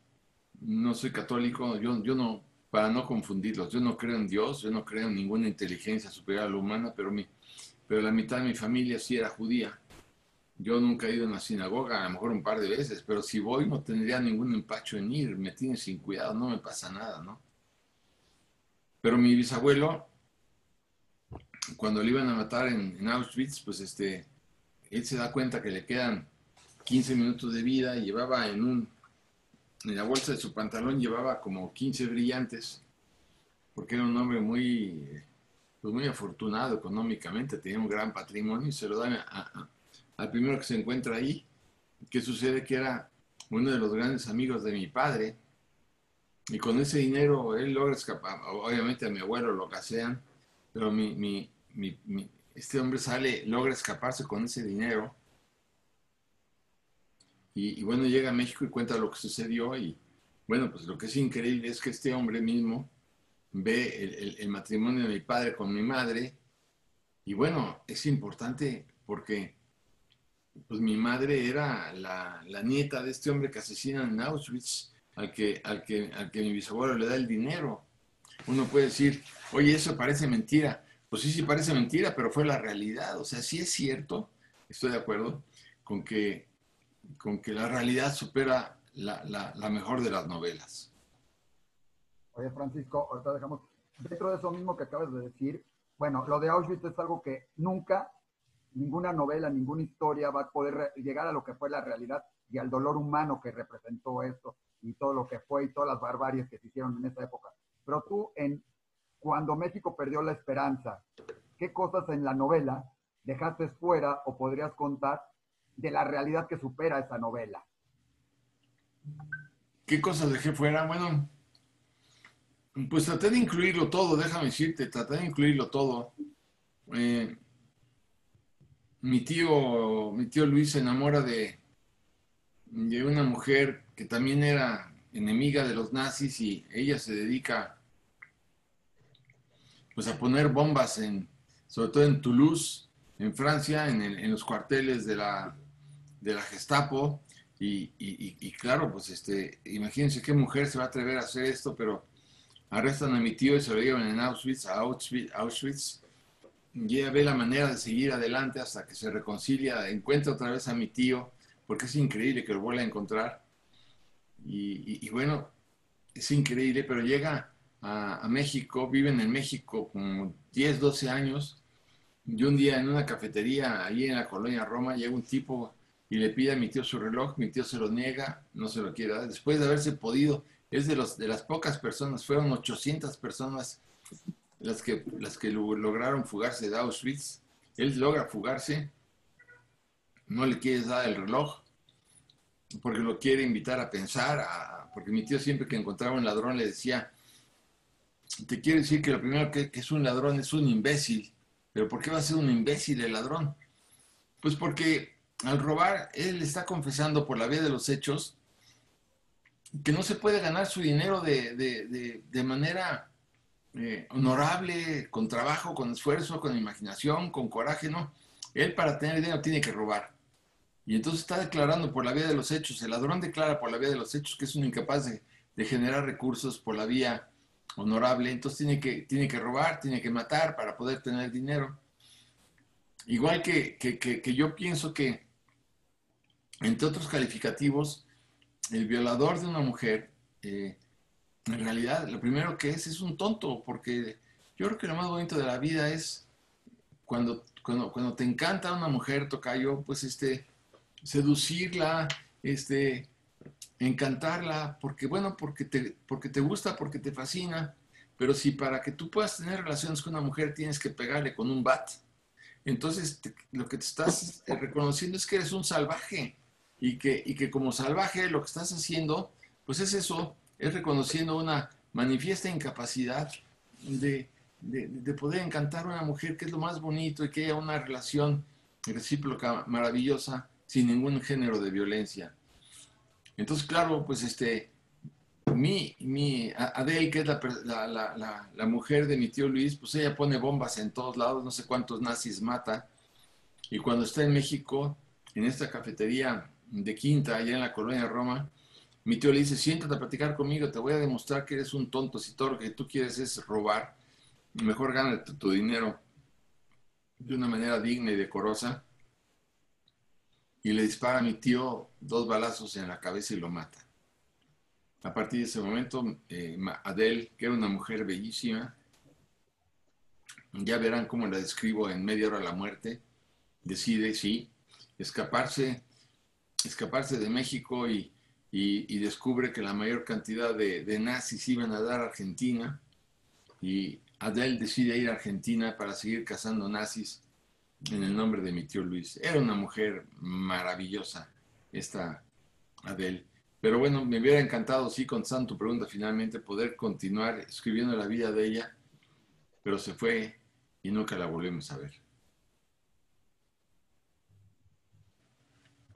no soy católico, yo, yo no, para no confundirlos, yo no creo en Dios, yo no creo en ninguna inteligencia superior a la humana, pero, mi, pero la mitad de mi familia sí era judía. Yo nunca he ido a una sinagoga, a lo mejor un par de veces, pero si voy no tendría ningún empacho en ir, me tiene sin cuidado, no me pasa nada, ¿no? Pero mi bisabuelo, cuando le iban a matar en, Auschwitz, pues este, él se da cuenta que le quedan 15 minutos de vida llevaba en un en la bolsa de su pantalón llevaba como 15 brillantes, porque era un hombre muy, pues muy afortunado económicamente, tenía un gran patrimonio y se lo dan al primero que se encuentra ahí, que sucede que era uno de los grandes amigos de mi padre, y con ese dinero él logra escapar, obviamente a mi abuelo lo casean, pero mi, mi, mi, este hombre sale, logra escaparse con ese dinero y, bueno, llega a México y cuenta lo que sucedió y bueno, pues lo que es increíble es que este hombre mismo ve el, matrimonio de mi padre con mi madre y bueno, es importante porque pues mi madre era la, nieta de este hombre que asesinan en Auschwitz, al que, al, que, al que mi bisabuelo le da el dinero. Uno puede decir, oye, eso parece mentira. Pues sí, sí parece mentira, pero fue la realidad. O sea, sí es cierto, estoy de acuerdo, con que con que la realidad supera la, la, mejor de las novelas. Oye, Francisco, ahorita dejamos, dentro de eso mismo que acabas de decir, bueno, lo de Auschwitz es algo que nunca, ninguna novela, ninguna historia va a poder llegar a lo que fue la realidad y al dolor humano que representó esto y todo lo que fue y todas las barbaries que se hicieron en esa época. Pero tú, en cuando México perdió la esperanza, ¿qué cosas en la novela dejaste fuera o podrías contar de la realidad que supera esa novela. ¿Qué cosas dejé fuera? Bueno, pues traté de incluirlo todo, déjame decirte, traté de incluirlo todo. Eh, mi tío, mi tío Luis se enamora de, de una mujer que también era enemiga de los nazis y ella se dedica pues a poner bombas en, sobre todo en Toulouse, en Francia, en, en los cuarteles de la, de la Gestapo. Y, claro, pues este, imagínense qué mujer se va a atrever a hacer esto, pero arrestan a mi tío y se lo llevan en Auschwitz, a Auschwitz, Auschwitz. Y ella ve la manera de seguir adelante hasta que se reconcilia, encuentra otra vez a mi tío, porque es increíble que lo vuelva a encontrar. Y, bueno, es increíble, pero llega a, a, México, viven en México como 10, 12 años. Y un día en una cafetería, ahí en la colonia Roma, llega un tipo y le pide a mi tío su reloj, mi tío se lo niega, no se lo quiere dar, después de haberse podido, es de, los, de las pocas personas, fueron 800 personas las que, las que lograron fugarse de Auschwitz, él logra fugarse, no le quiere dar el reloj, porque lo quiere invitar a pensar, porque mi tío siempre que encontraba un ladrón le decía, te quiere decir que lo primero que es un ladrón es un imbécil, pero ¿por qué va a ser un imbécil el ladrón? Pues porque al robar, él está confesando por la vía de los hechos que no se puede ganar su dinero de, manera eh, honorable, con trabajo, con esfuerzo, con imaginación, con coraje, no. Él para tener dinero tiene que robar. Y entonces está declarando por la vía de los hechos. El ladrón declara por la vía de los hechos que es un incapaz de, generar recursos por la vía honorable. Entonces tiene que, tiene que robar, tiene que matar para poder tener dinero. Igual que, que yo pienso que entre otros calificativos, el violador de una mujer, eh, en realidad, lo primero que es es un tonto, porque yo creo que lo más bonito de la vida es cuando, cuando, te encanta una mujer, tocayo, pues este, seducirla, este, encantarla, porque bueno, porque te, porque te gusta, porque te fascina, pero si para que tú puedas tener relaciones con una mujer tienes que pegarle con un bat, entonces lo que te estás reconociendo es que eres un salvaje y que, y que como salvaje lo que estás haciendo, pues es eso, es reconociendo una manifiesta incapacidad de, de, poder encantar a una mujer, que es lo más bonito, y que haya una relación recíproca maravillosa sin ningún género de violencia. Entonces, claro, pues este, mi, mi Adele, que es la, la, la, mujer de mi tío Luis, pues ella pone bombas en todos lados, no sé cuántos nazis mata, Y cuando está en México, en esta cafetería de Quinta, allá en la colonia de Roma, mi tío le dice, siéntate a platicar conmigo, te voy a demostrar que eres un tonto, si todo lo que tú quieres es robar, mejor gana tu, dinero de una manera digna y decorosa. Y le dispara a mi tío dos balazos en la cabeza y lo mata. A partir de ese momento, eh, Adele, que era una mujer bellísima, ya verán cómo la describo en media hora la muerte, decide, sí, escaparse, escaparse de México y, descubre que la mayor cantidad de, nazis iban a dar a Argentina y Adele decide ir a Argentina para seguir cazando nazis en el nombre de mi tío Luis. Era una mujer maravillosa, esta Adele. Pero bueno, me hubiera encantado, sí, contestando tu pregunta finalmente, poder continuar escribiendo la vida de ella, pero se fue y nunca la volvemos a ver.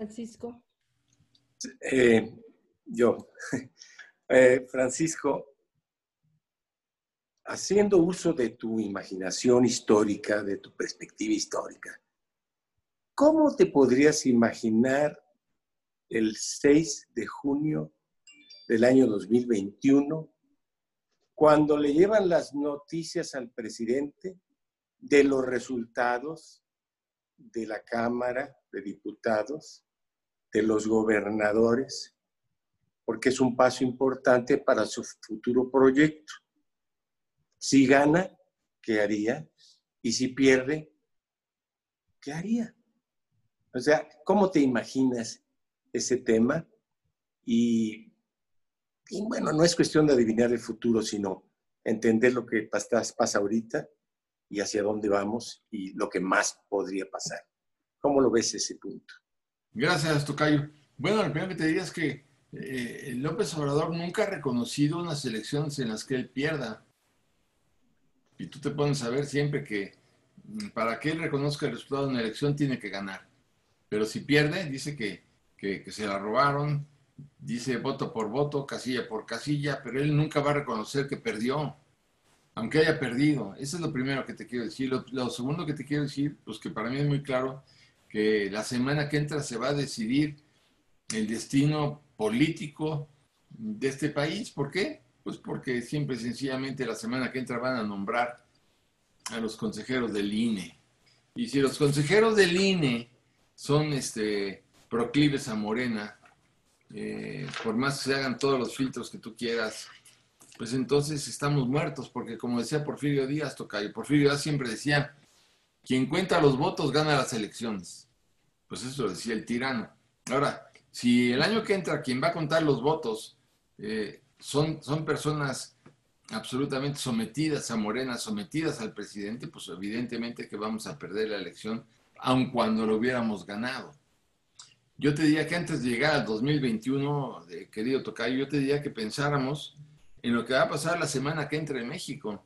Francisco. Eh, yo, eh, Francisco, haciendo uso de tu imaginación histórica, de tu perspectiva histórica, ¿cómo te podrías imaginar el 6 de junio del año 2021 cuando le llevan las noticias al presidente de los resultados de la Cámara de Diputados, de los gobernadores, porque es un paso importante para su futuro proyecto. Si gana, ¿qué haría? Y si pierde, ¿qué haría? O sea, ¿cómo te imaginas ese tema? Y, bueno, no es cuestión de adivinar el futuro, sino entender lo que pasa ahorita y hacia dónde vamos y lo que más podría pasar. ¿Cómo lo ves ese punto? Gracias, Tocayo. Bueno, lo primero que te diría es que eh, López Obrador nunca ha reconocido unas elecciones en las que él pierda. Y tú te pones a ver siempre que mm, para que él reconozca el resultado de una elección tiene que ganar. Pero si pierde, dice que, que se la robaron, dice voto por voto, casilla por casilla, pero él nunca va a reconocer que perdió aunque haya perdido. Eso es lo primero que te quiero decir. Lo, segundo que te quiero decir, pues que para mí es muy claro que la semana que entra se va a decidir el destino político de este país. ¿Por qué? Pues porque siempre sencillamente la semana que entra van a nombrar a los consejeros del INE. Y si los consejeros del INE son este, proclives a Morena, eh, por más que se hagan todos los filtros que tú quieras, pues entonces estamos muertos, porque como decía Porfirio Díaz, Tocayo, Porfirio Díaz siempre decía, quien cuenta los votos gana las elecciones. Pues eso decía el tirano. Ahora, si el año que entra quien va a contar los votos eh, son, son personas absolutamente sometidas a Morena, sometidas al presidente, pues evidentemente que vamos a perder la elección, aun cuando lo hubiéramos ganado. Yo te diría que antes de llegar al 2021, querido Tocayo, yo te diría que pensáramos en lo que va a pasar la semana que entre en México.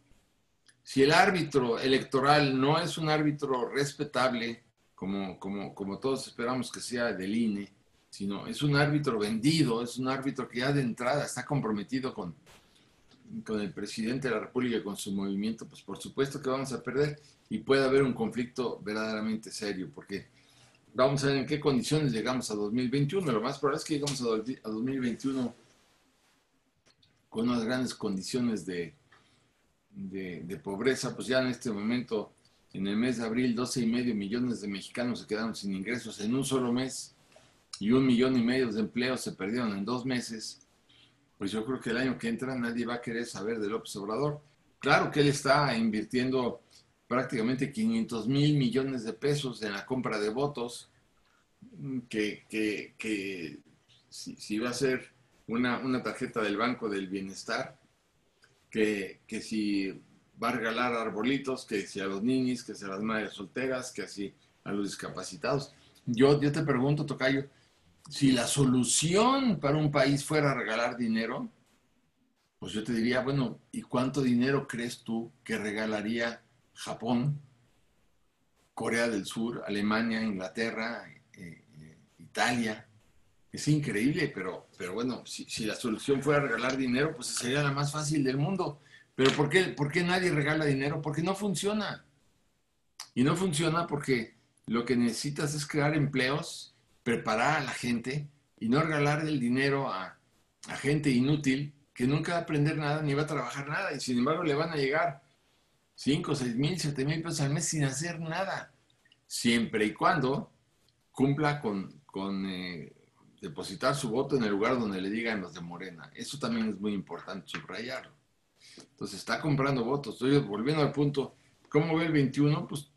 Si el árbitro electoral no es un árbitro respetable, como, como, como todos esperamos que sea del INE, sino es un árbitro vendido, es un árbitro que ya de entrada está comprometido con, con el presidente de la República y con su movimiento, pues por supuesto que vamos a perder y puede haber un conflicto verdaderamente serio, porque vamos a ver en qué condiciones llegamos a 2021. Lo más probable es que llegamos a 2021 con unas grandes condiciones de, de, pobreza, pues ya en este momento, en el mes de abril, 12 y medio millones de mexicanos se quedaron sin ingresos en un solo mes y un millón y medio de empleos se perdieron en dos meses, pues yo creo que el año que entra nadie va a querer saber de López Obrador. Claro que él está invirtiendo prácticamente 500 mil millones de pesos en la compra de votos, que, que, que si, si va a ser una, tarjeta del Banco del Bienestar, que, si va a regalar arbolitos, que si a los niños, que si a las madres solteras, que así a los discapacitados. Yo, yo te pregunto, Tocayo, si la solución para un país fuera regalar dinero, pues yo te diría, bueno, ¿y cuánto dinero crees tú que regalaría Japón, Corea del Sur, Alemania, Inglaterra, eh, eh, Italia? Es increíble, pero, pero bueno, si, la solución fuera regalar dinero, pues sería la más fácil del mundo. Pero ¿por qué, ¿por qué nadie regala dinero? Porque no funciona. Y no funciona porque lo que necesitas es crear empleos, preparar a la gente y no regalar el dinero a, gente inútil que nunca va a aprender nada ni va a trabajar nada y sin embargo le van a llegar 5, 6 mil, 7 mil pesos al mes sin hacer nada, siempre y cuando cumpla con, con eh, depositar su voto en el lugar donde le digan los de Morena. Eso también es muy importante subrayarlo. Entonces está comprando votos. Volviendo al punto, ¿cómo ve el 21? Pues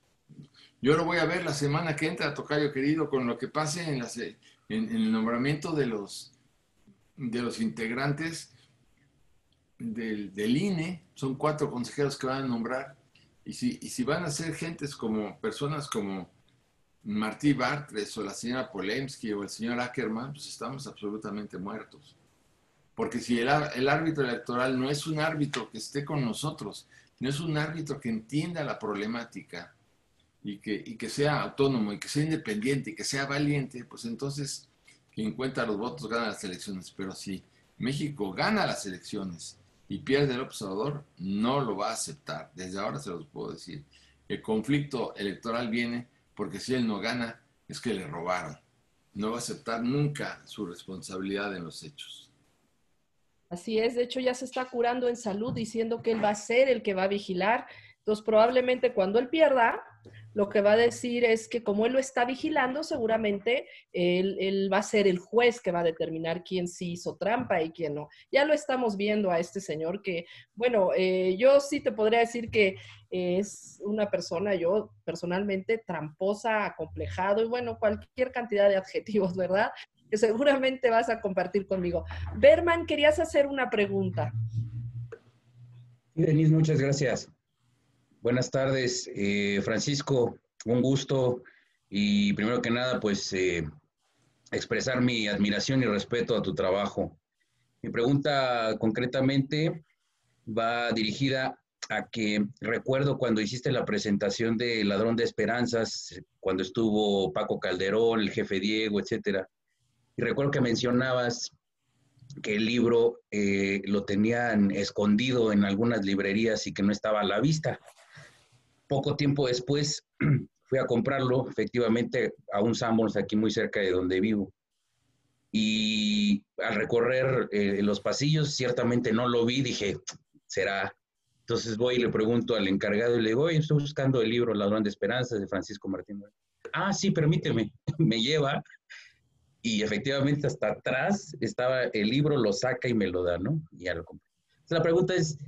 yo lo voy a ver la semana que entra, Tocayo querido, con lo que pase en, en el nombramiento de los, de los integrantes del, del, INE, son cuatro consejeros que van a nombrar, y si, y si van a ser gentes como personas como Martí Bartres o la señora Polemski o el señor Ackerman, pues estamos absolutamente muertos. Porque si el, el, árbitro electoral no es un árbitro que esté con nosotros, no es un árbitro que entienda la problemática y que, y que sea autónomo y que sea independiente y que sea valiente, pues entonces quien cuenta los votos gana las elecciones. Pero si México gana las elecciones y pierde el observador, no lo va a aceptar. Desde ahora se los puedo decir. El conflicto electoral viene porque si él no gana, es que le robaron. No va a aceptar nunca su responsabilidad en los hechos. Así es, de hecho ya se está curando en salud diciendo que él va a ser el que va a vigilar. Entonces probablemente cuando él pierda, lo que va a decir es que como él lo está vigilando, seguramente él, va a ser el juez que va a determinar quién sí hizo trampa y quién no. Ya lo estamos viendo a este señor que, bueno, eh, yo sí te podría decir que es una persona, yo personalmente, tramposa, acomplejado y bueno, cualquier cantidad de adjetivos, ¿verdad? Que seguramente vas a compartir conmigo. Berman, querías hacer una pregunta. Denise, muchas gracias. Buenas tardes, eh, Francisco, un gusto y primero que nada, pues eh, expresar mi admiración y respeto a tu trabajo. Mi pregunta concretamente va dirigida a que recuerdo cuando hiciste la presentación de Ladrón de Esperanzas, cuando estuvo Paco Calderón, el jefe Diego, etcétera. Y recuerdo que mencionabas que el libro eh, lo tenían escondido en algunas librerías y que no estaba a la vista. Poco tiempo después fui a comprarlo, efectivamente, a un Sanborns aquí muy cerca de donde vivo. Y al recorrer eh, los pasillos, ciertamente no lo vi, dije, será. Entonces voy y le pregunto al encargado y le digo, oye, estoy buscando el libro Ladrón de Esperanzas de Francisco Martín. Ah, sí, permíteme. Me lleva y efectivamente hasta atrás estaba el libro, lo saca y me lo da, ¿no? Y ya lo compré. la pregunta es,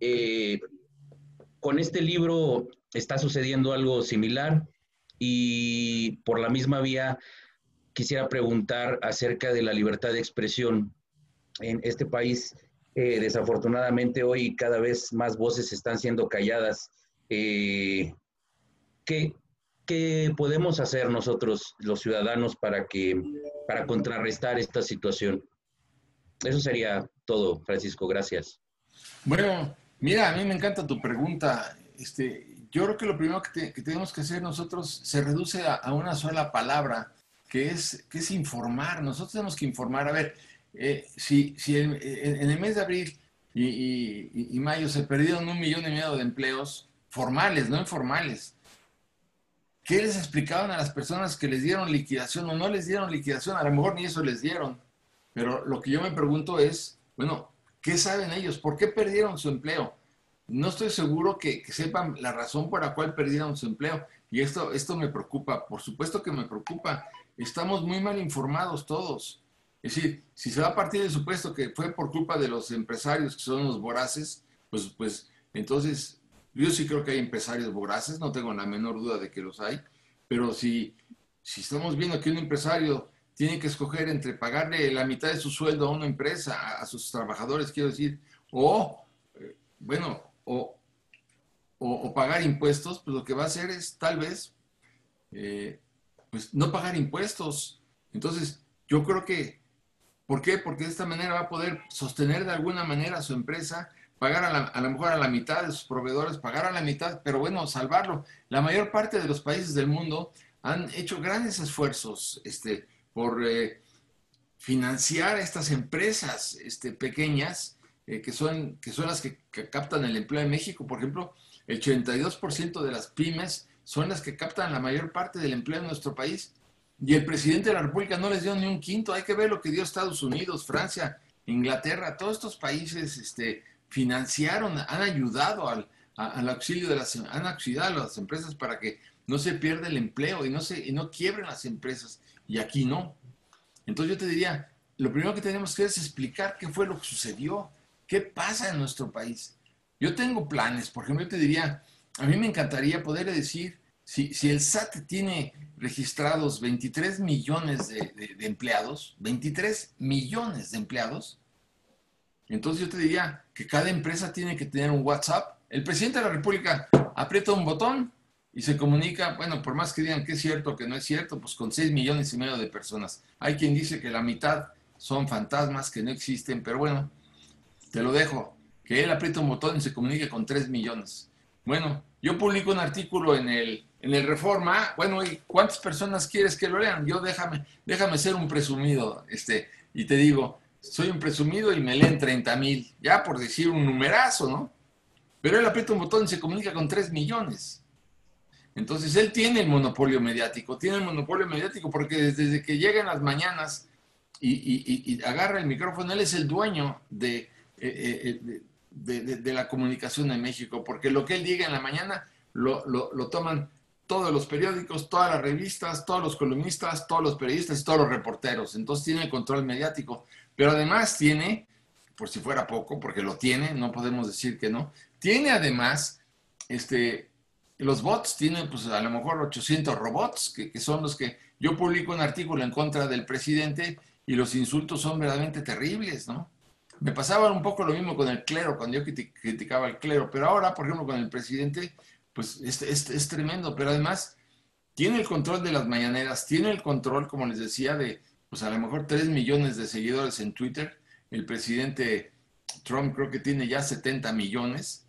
eh, con este libro está sucediendo algo similar y por la misma vía quisiera preguntar acerca de la libertad de expresión. En este país, eh, desafortunadamente, hoy cada vez más voces están siendo calladas. Eh, ¿qué, ¿Qué podemos hacer nosotros, los ciudadanos, para, que, para contrarrestar esta situación? Eso sería todo, Francisco. Gracias. Bueno, Mira, a mí me encanta tu pregunta. Este, yo creo que lo primero que, tenemos que hacer nosotros se reduce a, una sola palabra, que es, que es informar. Nosotros tenemos que informar. A ver, eh, si, si en, el mes de abril y, mayo se perdieron un millón y medio de empleos formales, no informales, ¿qué les explicaban a las personas que les dieron liquidación o no les dieron liquidación? A lo mejor ni eso les dieron. Pero lo que yo me pregunto es, bueno, ¿Qué saben ellos? ¿Por qué perdieron su empleo? No estoy seguro que, sepan la razón por la cual perdieron su empleo. Y esto, esto me preocupa, por supuesto que me preocupa. Estamos muy mal informados todos. Es decir, si se va a partir del supuesto que fue por culpa de los empresarios que son los voraces, pues, pues entonces yo sí creo que hay empresarios voraces, no tengo la menor duda de que los hay, pero si, si estamos viendo que un empresario tiene que escoger entre pagarle la mitad de su sueldo a una empresa, a, sus trabajadores, quiero decir, o, eh, bueno, o, pagar impuestos, pues lo que va a hacer es tal vez, eh, pues no pagar impuestos. Entonces, yo creo que, ¿por qué? Porque de esta manera va a poder sostener de alguna manera a su empresa, pagar a, a lo mejor a la mitad de sus proveedores, pagar a la mitad, pero bueno, salvarlo. La mayor parte de los países del mundo han hecho grandes esfuerzos, este, por eh, financiar estas empresas este, pequeñas eh, que, son, que son las que, captan el empleo en México. Por ejemplo, el 82% de las pymes son las que captan la mayor parte del empleo en nuestro país. Y el presidente de la República no les dio ni un quinto. Hay que ver lo que dio Estados Unidos, Francia, Inglaterra, todos estos países este, financiaron, han ayudado al, al auxilio de las, han auxiliado a las empresas para que no se pierda el empleo y no, se, y no quiebren las empresas. Y aquí no. Entonces yo te diría, lo primero que tenemos que hacer es explicar qué fue lo que sucedió, qué pasa en nuestro país. Yo tengo planes, por ejemplo, yo te diría, a mí me encantaría poder decir, si, si el SAT tiene registrados 23 millones de, empleados, 23 millones de empleados, entonces yo te diría que cada empresa tiene que tener un WhatsApp. El presidente de la República aprieta un botón y se comunica, bueno, por más que digan que es cierto o que no es cierto, pues con 6 millones y medio de personas. Hay quien dice que la mitad son fantasmas que no existen, pero bueno, te lo dejo, que él aprieta un botón y se comunica con 3 millones. Bueno, yo publico un artículo en el, en el Reforma, bueno, ¿y cuántas personas quieres que lo lean? Yo déjame, déjame ser un presumido, este, y te digo, soy un presumido y me leen 30 mil, ya por decir un numerazo, ¿no? Pero él aprieta un botón y se comunica con 3 millones. Entonces él tiene el monopolio mediático, tiene el monopolio mediático porque desde que llega en las mañanas y, agarra el micrófono, él es el dueño de, eh, eh, de, la comunicación en México, porque lo que él diga en la mañana lo, toman todos los periódicos, todas las revistas, todos los columnistas, todos los periodistas y todos los reporteros. Entonces tiene el control mediático, pero además tiene, por si fuera poco, porque lo tiene, no podemos decir que no, tiene además este, los bots, tiene pues a lo mejor 800 robots, que, son los que yo publico un artículo en contra del presidente y los insultos son verdaderamente terribles, ¿no? Me pasaba un poco lo mismo con el clero, cuando yo criticaba al clero, pero ahora, por ejemplo, con el presidente, pues es, es, tremendo, pero además tiene el control de las mañaneras, tiene el control, como les decía, de pues a lo mejor 3 millones de seguidores en Twitter. El presidente Trump creo que tiene ya 70 millones,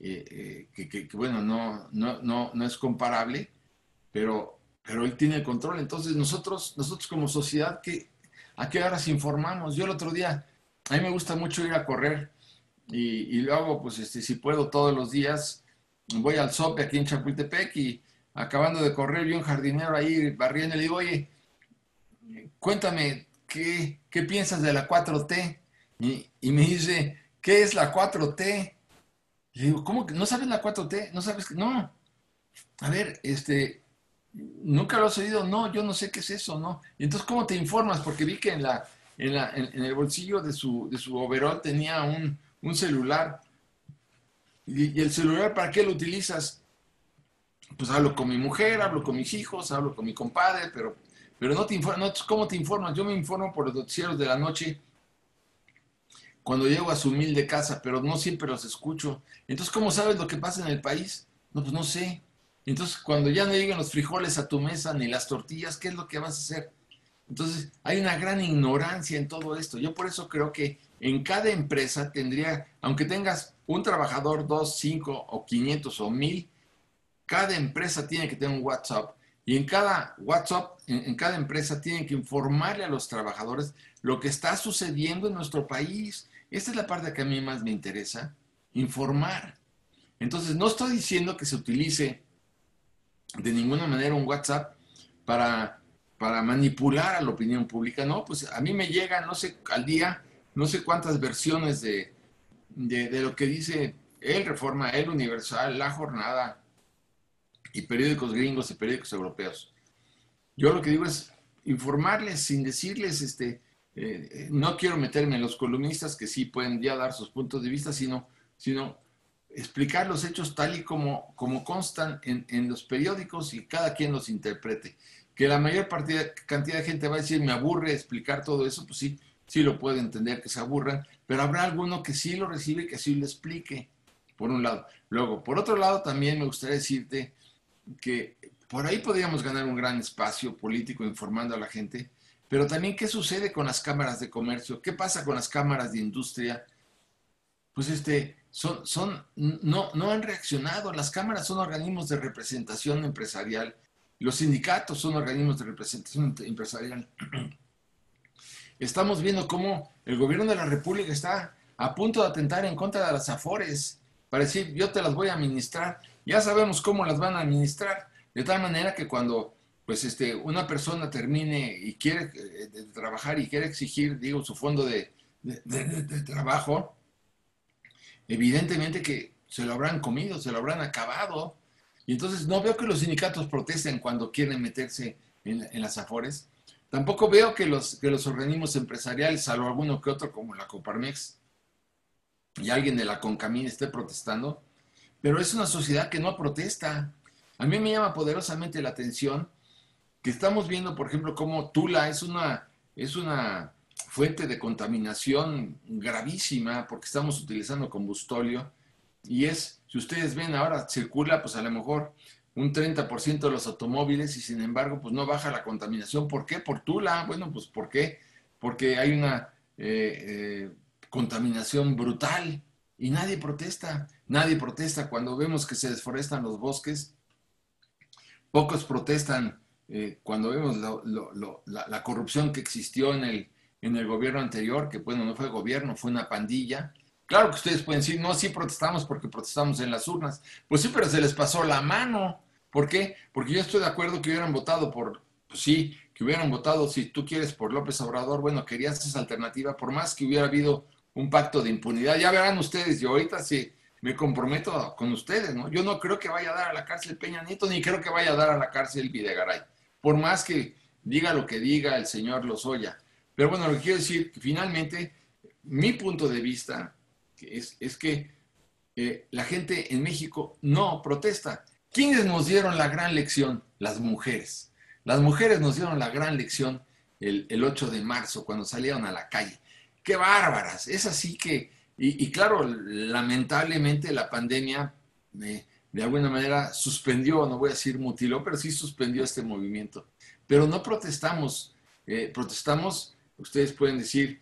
eh, eh, que, bueno, no, no, no, no es comparable, pero, pero él tiene el control. Entonces nosotros, nosotros como sociedad, ¿qué, ¿a qué horas informamos? Yo el otro día a mí me gusta mucho ir a correr y, y lo hago, pues, este, si puedo todos los días. Voy al SOPE aquí en Chapultepec y acabando de correr, vi un jardinero ahí barriendo y le digo, oye, cuéntame, ¿qué, qué piensas de la 4T? Y, y, me dice, ¿qué es la 4T? Le digo, ¿cómo que no sabes la 4T? ¿No sabes que no? A ver, este, nunca lo has oído, no, yo no sé qué es eso, ¿no? Entonces, ¿cómo te informas? Porque vi que en la, en, el bolsillo de su, de su overall tenía un, celular. Y, el celular, ¿para qué lo utilizas? Pues hablo con mi mujer, hablo con mis hijos, hablo con mi compadre, pero, pero no te informas. ¿Cómo te informas? Yo me informo por los noticieros de la noche cuando llego a su humilde casa, pero no siempre los escucho. Entonces, ¿cómo sabes lo que pasa en el país? No, pues no sé. Entonces, cuando ya no lleguen los frijoles a tu mesa ni las tortillas, ¿qué es lo que vas a hacer? Entonces, hay una gran ignorancia en todo esto. Yo por eso creo que en cada empresa tendría, aunque tengas un trabajador, dos, cinco o quinientos o mil, cada empresa tiene que tener un WhatsApp. Y en cada WhatsApp, en, cada empresa, tienen que informarle a los trabajadores lo que está sucediendo en nuestro país. Esta es la parte que a mí más me interesa, informar. Entonces, no estoy diciendo que se utilice de ninguna manera un WhatsApp para para manipular a la opinión pública, ¿no? Pues a mí me llega, no sé, al día, no sé cuántas versiones de, de, lo que dice el Reforma, el Universal, La Jornada y periódicos gringos y periódicos europeos. Yo lo que digo es informarles sin decirles, este, eh, no quiero meterme en los columnistas que sí pueden ya dar sus puntos de vista, sino, sino explicar los hechos tal y como, como constan en, en los periódicos y cada quien los interprete que la mayor cantidad de gente va a decir, me aburre explicar todo eso, pues sí, sí lo puede entender que se aburran, pero habrá alguno que sí lo recibe, que sí lo explique, por un lado. Luego, por otro lado, también me gustaría decirte que por ahí podríamos ganar un gran espacio político informando a la gente, pero también qué sucede con las cámaras de comercio, qué pasa con las cámaras de industria. Pues este, son, son, no, no han reaccionado. Las cámaras son organismos de representación empresarial los sindicatos son organismos de representación empresarial. Estamos viendo cómo el gobierno de la República está a punto de atentar en contra de las AFORES para decir, yo te las voy a administrar. Ya sabemos cómo las van a administrar. De tal manera que cuando pues este, una persona termine y quiere eh, trabajar y quiere exigir, digo, su fondo de, trabajo, evidentemente que se lo habrán comido, se lo habrán acabado. Y entonces no veo que los sindicatos protesten cuando quieren meterse en, en las afores. Tampoco veo que los, que los organismos empresariales, salvo alguno que otro como la Coparmex y alguien de la Concamín esté protestando, pero es una sociedad que no protesta. A mí me llama poderosamente la atención que estamos viendo, por ejemplo, cómo Tula es una, es una fuente de contaminación gravísima porque estamos utilizando combustóleo y es, si ustedes ven ahora, circula pues a lo mejor un 30% de los automóviles y sin embargo pues no baja la contaminación. ¿Por qué? Por Tula. Bueno, pues ¿por qué? Porque hay una eh, eh, contaminación brutal y nadie protesta. Nadie protesta cuando vemos que se desforestan los bosques. Pocos protestan eh, cuando vemos la, corrupción que existió en el, en el gobierno anterior, que bueno, no fue gobierno, fue una pandilla. Claro que ustedes pueden decir, no, sí protestamos porque protestamos en las urnas. Pues sí, pero se les pasó la mano. ¿Por qué? Porque yo estoy de acuerdo que hubieran votado por, pues sí, que hubieran votado, si tú quieres, por López Obrador, bueno, querías esa alternativa, por más que hubiera habido un pacto de impunidad. Ya verán ustedes, yo ahorita sí me comprometo con ustedes, ¿no? Yo no creo que vaya a dar a la cárcel Peña Nieto, ni creo que vaya a dar a la cárcel Videgaray, por más que diga lo que diga el señor Lozoya. Pero bueno, lo que quiero decir, finalmente, mi punto de vista es, es que eh, la gente en México no protesta. ¿Quiénes nos dieron la gran lección? Las mujeres. Las mujeres nos dieron la gran lección el, el 8 de marzo, cuando salieron a la calle. ¡Qué bárbaras! Es así que, y, claro, lamentablemente la pandemia eh, de alguna manera suspendió, no voy a decir mutiló, pero sí suspendió este movimiento. Pero no protestamos, eh, protestamos ustedes pueden decir,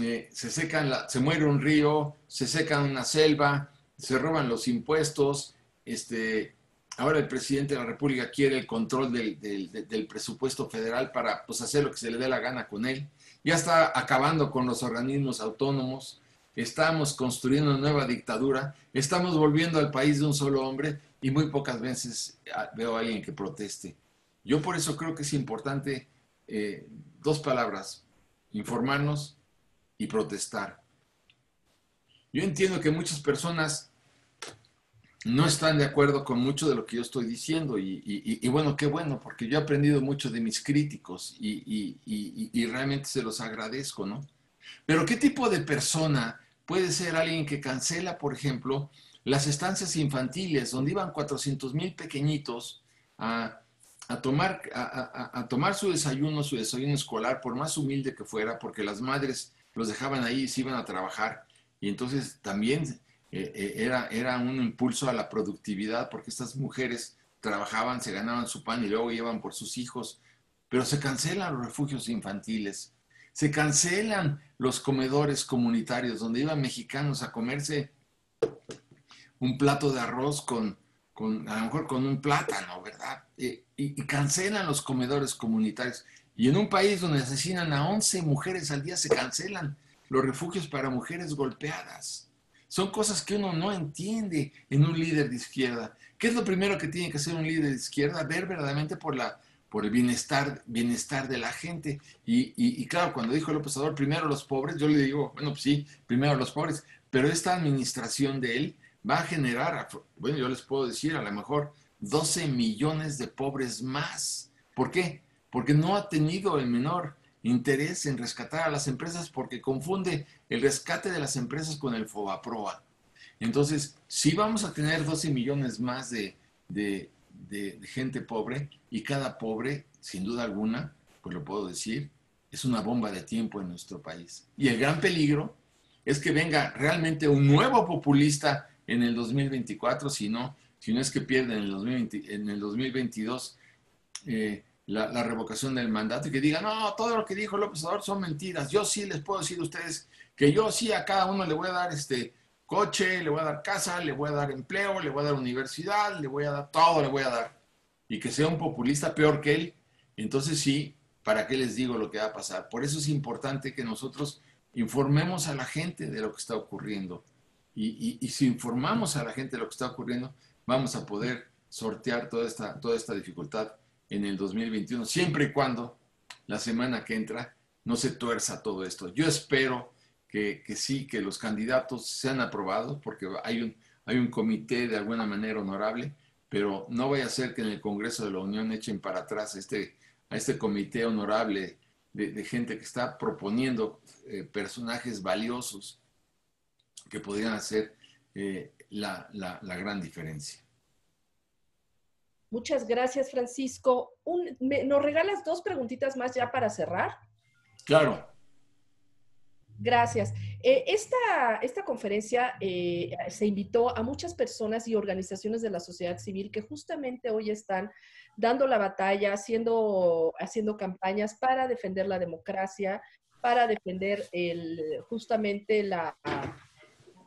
eh, se secan, la, se muere un río, se seca una selva, se roban los impuestos, este, ahora el presidente de la República quiere el control del, del, presupuesto federal para pues, hacer lo que se le dé la gana con él, ya está acabando con los organismos autónomos, estamos construyendo una nueva dictadura, estamos volviendo al país de un solo hombre y muy pocas veces ah, veo a alguien que proteste. Yo por eso creo que es importante eh, dos palabras, informarnos y protestar. Yo entiendo que muchas personas no están de acuerdo con mucho de lo que yo estoy diciendo y, bueno, qué bueno, porque yo he aprendido mucho de mis críticos y, realmente se los agradezco, ¿no? Pero ¿qué tipo de persona puede ser alguien que cancela, por ejemplo, las estancias infantiles donde iban 400 mil pequeñitos a a tomar, a, tomar su desayuno, su desayuno escolar, por más humilde que fuera, porque las madres los dejaban ahí y se iban a trabajar. Y entonces también eh, eh, era, era un impulso a la productividad, porque estas mujeres trabajaban, se ganaban su pan y luego iban por sus hijos. Pero se cancelan los refugios infantiles, se cancelan los comedores comunitarios, donde iban mexicanos a comerse un plato de arroz con, con a lo mejor con un plátano, ¿verdad? Eh, y, cancelan los comedores comunitarios. Y en un país donde asesinan a 11 mujeres al día, se cancelan los refugios para mujeres golpeadas. Son cosas que uno no entiende en un líder de izquierda. ¿Qué es lo primero que tiene que hacer un líder de izquierda? Ver verdaderamente por, la, por el bienestar, bienestar de la gente. Y, y, claro, cuando dijo López Obrador, primero los pobres, yo le digo, bueno, pues sí, primero los pobres, pero esta administración de él va a generar, bueno, yo les puedo decir, a lo mejor 12 millones de pobres más. ¿Por qué? Porque no ha tenido el menor interés en rescatar a las empresas porque confunde el rescate de las empresas con el FOBAPROA. Entonces, sí vamos a tener 12 millones más de, gente pobre y cada pobre, sin duda alguna, pues lo puedo decir, es una bomba de tiempo en nuestro país. Y el gran peligro es que venga realmente un nuevo populista en el 2024, si no, si no es que pierden en el, 2022 eh, la, revocación del mandato y que digan, no, todo lo que dijo López Obrador son mentiras. Yo sí les puedo decir a ustedes que yo sí a cada uno le voy a dar este coche, le voy a dar casa, le voy a dar empleo, le voy a dar universidad, le voy a dar todo, le voy a dar. Y que sea un populista peor que él, entonces sí, ¿para qué les digo lo que va a pasar? Por eso es importante que nosotros informemos a la gente de lo que está ocurriendo. y si informamos a la gente de lo que está ocurriendo, vamos a poder sortear toda esta, toda esta dificultad en el 2021, siempre y cuando la semana que entra no se tuerza todo esto. Yo espero que, sí, que los candidatos sean aprobados, porque hay un, hay un comité de alguna manera honorable, pero no vaya a ser que en el Congreso de la Unión echen para atrás este, a este comité honorable de, gente que está proponiendo eh, personajes valiosos que podrían hacer eh, la, gran diferencia. Muchas gracias, Francisco. ¿Nos regalas dos preguntitas más ya para cerrar? Claro. Gracias. Eh, esta, esta, conferencia eh, se invitó a muchas personas y organizaciones de la sociedad civil que justamente hoy están dando la batalla, haciendo, haciendo campañas para defender la democracia, para defender el, justamente la,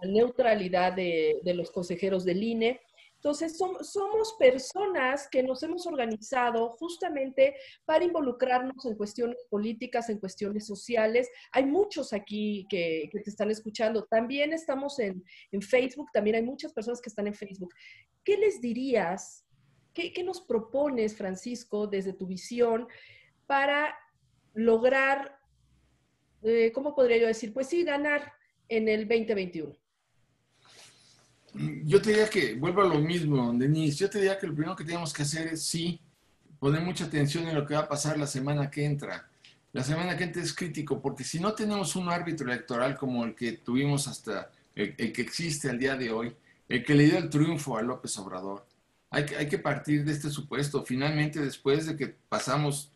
neutralidad de, de, los consejeros del INE. Entonces, somos personas que nos hemos organizado justamente para involucrarnos en cuestiones políticas, en cuestiones sociales. Hay muchos aquí que, te están escuchando. También estamos en, Facebook, también hay muchas personas que están en Facebook. ¿Qué les dirías? ¿Qué, nos propones, Francisco, desde tu visión para lograr, eh, ¿cómo podría yo decir? Pues sí, ganar en el 2021 yo te diría que, vuelvo a lo mismo, Denise, yo te diría que lo primero que tenemos que hacer es sí, poner mucha atención en lo que va a pasar la semana que entra. La semana que entra es crítico, porque si no tenemos un árbitro electoral como el que tuvimos hasta, el, que existe al día de hoy, el que le dio el triunfo a López Obrador, hay que, hay que partir de este supuesto. Finalmente, después de que pasamos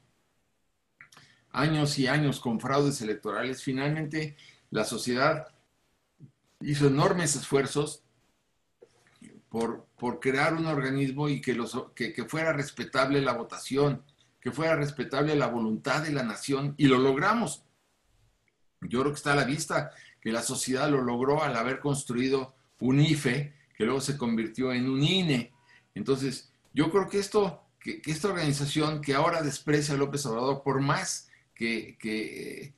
años y años con fraudes electorales, finalmente la sociedad hizo enormes esfuerzos por, crear un organismo y que, los, que, fuera respetable la votación, que fuera respetable la voluntad de la nación, y lo logramos. Yo creo que está a la vista que la sociedad lo logró al haber construido un IFE, que luego se convirtió en un INE. Entonces, yo creo que esto, que, esta organización que ahora desprecia a López Obrador, por más que,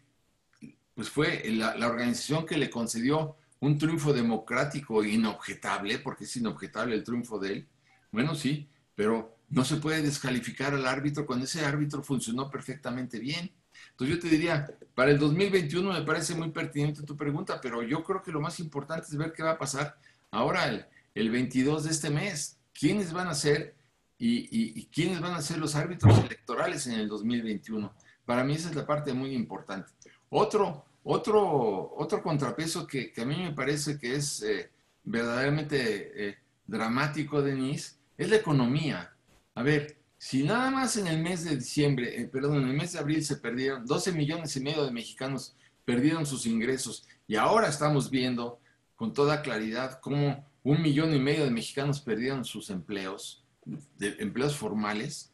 pues fue la, la organización que le concedió un triunfo democrático inobjetable, porque es inobjetable el triunfo de él. Bueno, sí, pero no se puede descalificar al árbitro cuando ese árbitro funcionó perfectamente bien. Entonces yo te diría, para el 2021 me parece muy pertinente tu pregunta, pero yo creo que lo más importante es ver qué va a pasar ahora el, el 22 de este mes. ¿Quiénes van a ser y, y, quiénes van a ser los árbitros electorales en el 2021? Para mí esa es la parte muy importante. Otro, otro, otro contrapeso que, a mí me parece que es eh, verdaderamente eh, dramático, Denise, es la economía. A ver, si nada más en el mes de diciembre, eh, perdón, en el mes de abril se perdieron 12 millones y medio de mexicanos perdieron sus ingresos y ahora estamos viendo con toda claridad cómo un millón y medio de mexicanos perdieron sus empleos, empleos formales,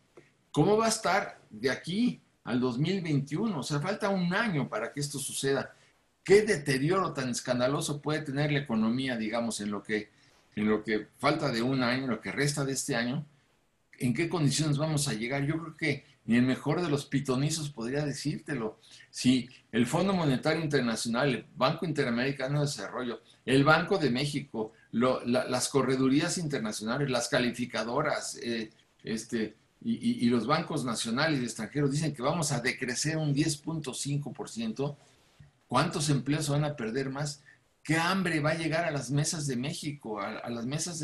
¿cómo va a estar de aquí al 2021. O sea, falta un año para que esto suceda. ¿Qué deterioro tan escandaloso puede tener la economía, digamos, en lo que, en lo que falta de un año, en lo que resta de este año? ¿En qué condiciones vamos a llegar? Yo creo que ni el mejor de los pitonizos podría decírtelo. Si el Fondo Monetario Internacional, el Banco Interamericano de Desarrollo, el Banco de México, las corredurías internacionales, las calificadoras, eh, este, y, los bancos nacionales y extranjeros dicen que vamos a decrecer un 10.5%, ¿cuántos empleos van a perder más? ¿Qué hambre va a llegar a las mesas de México, a, las mesas.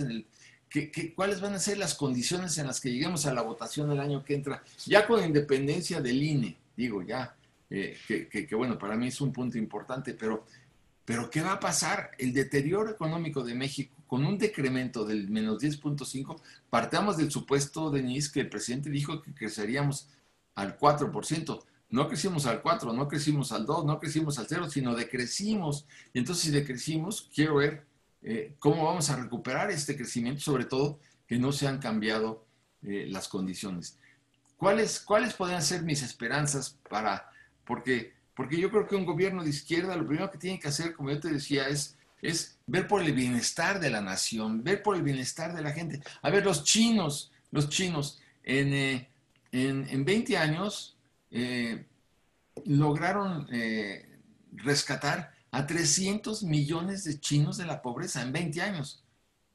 ¿Qué, cuáles van a ser las condiciones en las que lleguemos a la votación el año que entra? Ya con independencia del INE, digo ya, eh, que, que, bueno, para mí es un punto importante, pero, pero ¿qué va a pasar? El deterioro económico de México con un decremento del menos 10.5, partamos del supuesto, Denise, que el presidente dijo que creceríamos al 4%. No crecimos al 4, no crecimos al 2, no crecimos al 0, sino decrecimos. Y entonces si decrecimos, quiero ver eh, cómo vamos a recuperar este crecimiento, sobre todo que no se han cambiado eh, las condiciones. ¿Cuáles, ¿Cuáles podrían ser mis esperanzas para, porque, porque yo creo que un gobierno de izquierda lo primero que tiene que hacer, como yo te decía, es es ver por el bienestar de la nación, ver por el bienestar de la gente. A ver, los chinos, los chinos, en, eh, en, 20 años eh, lograron eh, rescatar a 300 millones de chinos de la pobreza en 20 años.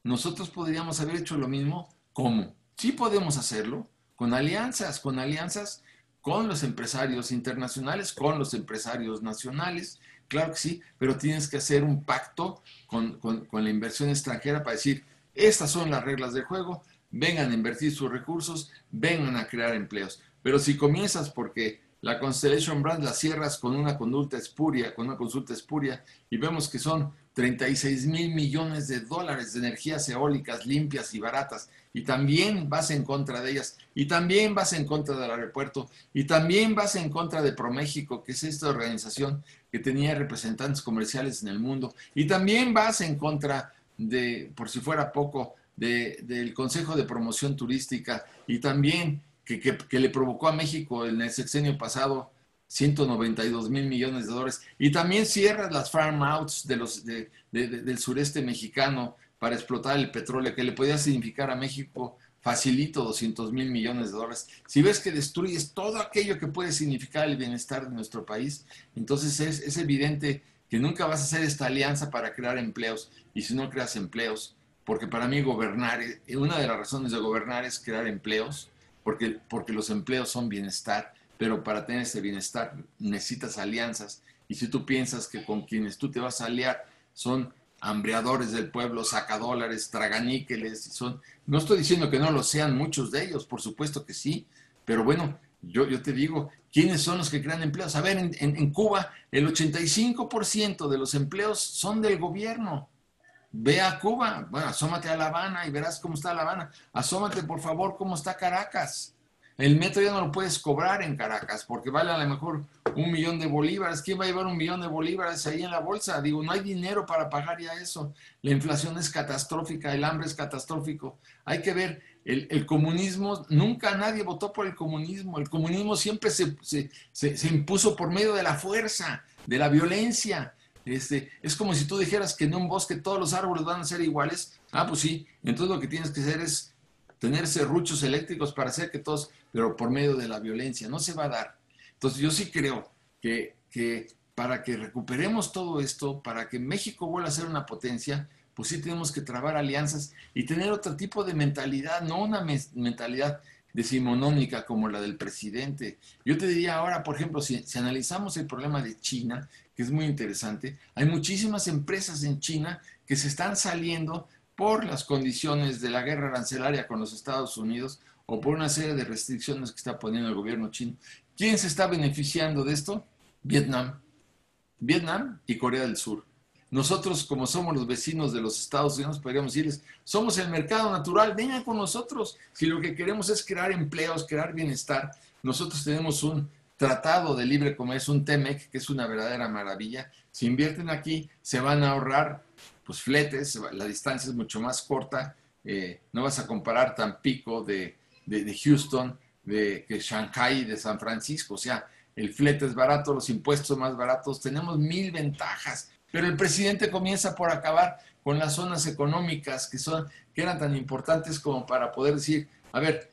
Nosotros podríamos haber hecho lo mismo. ¿Cómo? Sí podemos hacerlo con alianzas, con alianzas con los empresarios internacionales, con los empresarios nacionales, claro que sí, pero tienes que hacer un pacto con, la inversión extranjera para decir, estas son las reglas del juego, vengan a invertir sus recursos, vengan a crear empleos. Pero si comienzas porque la Constellation Brand la cierras con una conducta espuria, con una consulta espuria, y vemos que son 36 mil millones de dólares de energías eólicas limpias y baratas, y también vas en contra de ellas, y también vas en contra del aeropuerto, y también vas en contra de ProMéxico, que es esta organización que tenía representantes comerciales en el mundo, y también vas en contra de, por si fuera poco, del Consejo de Promoción Turística, y también que, le provocó a México en el sexenio pasado 192 mil millones de dólares. Y también cierras las farm outs de del sureste mexicano para explotar el petróleo, que le podía significar a México facilito 200 mil millones de dólares. Si ves que destruyes todo aquello que puede significar el bienestar de nuestro país, entonces es, es evidente que nunca vas a hacer esta alianza para crear empleos. Y si no creas empleos, porque para mí gobernar, una de las razones de gobernar es crear empleos, porque, porque los empleos son bienestar, pero para tener ese bienestar necesitas alianzas. Y si tú piensas que con quienes tú te vas a aliar son hambreadores del pueblo, sacadólares, traganíqueles, son, no estoy diciendo que no lo sean muchos de ellos, por supuesto que sí, pero bueno, yo, yo te digo, ¿quiénes son los que crean empleos? A ver, en, Cuba el 85% de los empleos son del gobierno. Ve a Cuba, bueno, asómate a La Habana y verás cómo está La Habana. Asómate, por favor, cómo está Caracas. El metro ya no lo puedes cobrar en Caracas porque vale a lo mejor un millón de bolívares. ¿Quién va a llevar un millón de bolívares ahí en la bolsa? Digo, no hay dinero para pagar ya eso. La inflación es catastrófica, el hambre es catastrófico. Hay que ver, el, comunismo, nunca nadie votó por el comunismo. El comunismo siempre se, se impuso por medio de la fuerza, de la violencia. Este, es como si tú dijeras que en un bosque todos los árboles van a ser iguales. Ah, pues sí. Entonces lo que tienes que hacer es tener serruchos eléctricos para hacer que todos, pero por medio de la violencia. No se va a dar. Entonces yo sí creo que, que para que recuperemos todo esto, para que México vuelva a ser una potencia, pues sí tenemos que trabar alianzas y tener otro tipo de mentalidad, no una mentalidad decimonónica como la del presidente. Yo te diría ahora, por ejemplo, si, si, analizamos el problema de China, que es muy interesante, hay muchísimas empresas en China que se están saliendo por las condiciones de la guerra arancelaria con los Estados Unidos o por una serie de restricciones que está poniendo el gobierno chino. ¿Quién se está beneficiando de esto? Vietnam. Vietnam y Corea del Sur. Nosotros, como somos los vecinos de los Estados Unidos, podríamos decirles, somos el mercado natural, vengan con nosotros. Si lo que queremos es crear empleos, crear bienestar, nosotros tenemos un tratado de libre comercio, un TEMEC, que es una verdadera maravilla. Si invierten aquí, se van a ahorrar pues fletes, la distancia es mucho más corta, eh, no vas a comparar Tampico de, de, de Houston, de que Shanghai, de San Francisco, o sea, el flete es barato, los impuestos más baratos, tenemos mil ventajas pero el presidente comienza por acabar con las zonas económicas que, son, que eran tan importantes como para poder decir, a ver,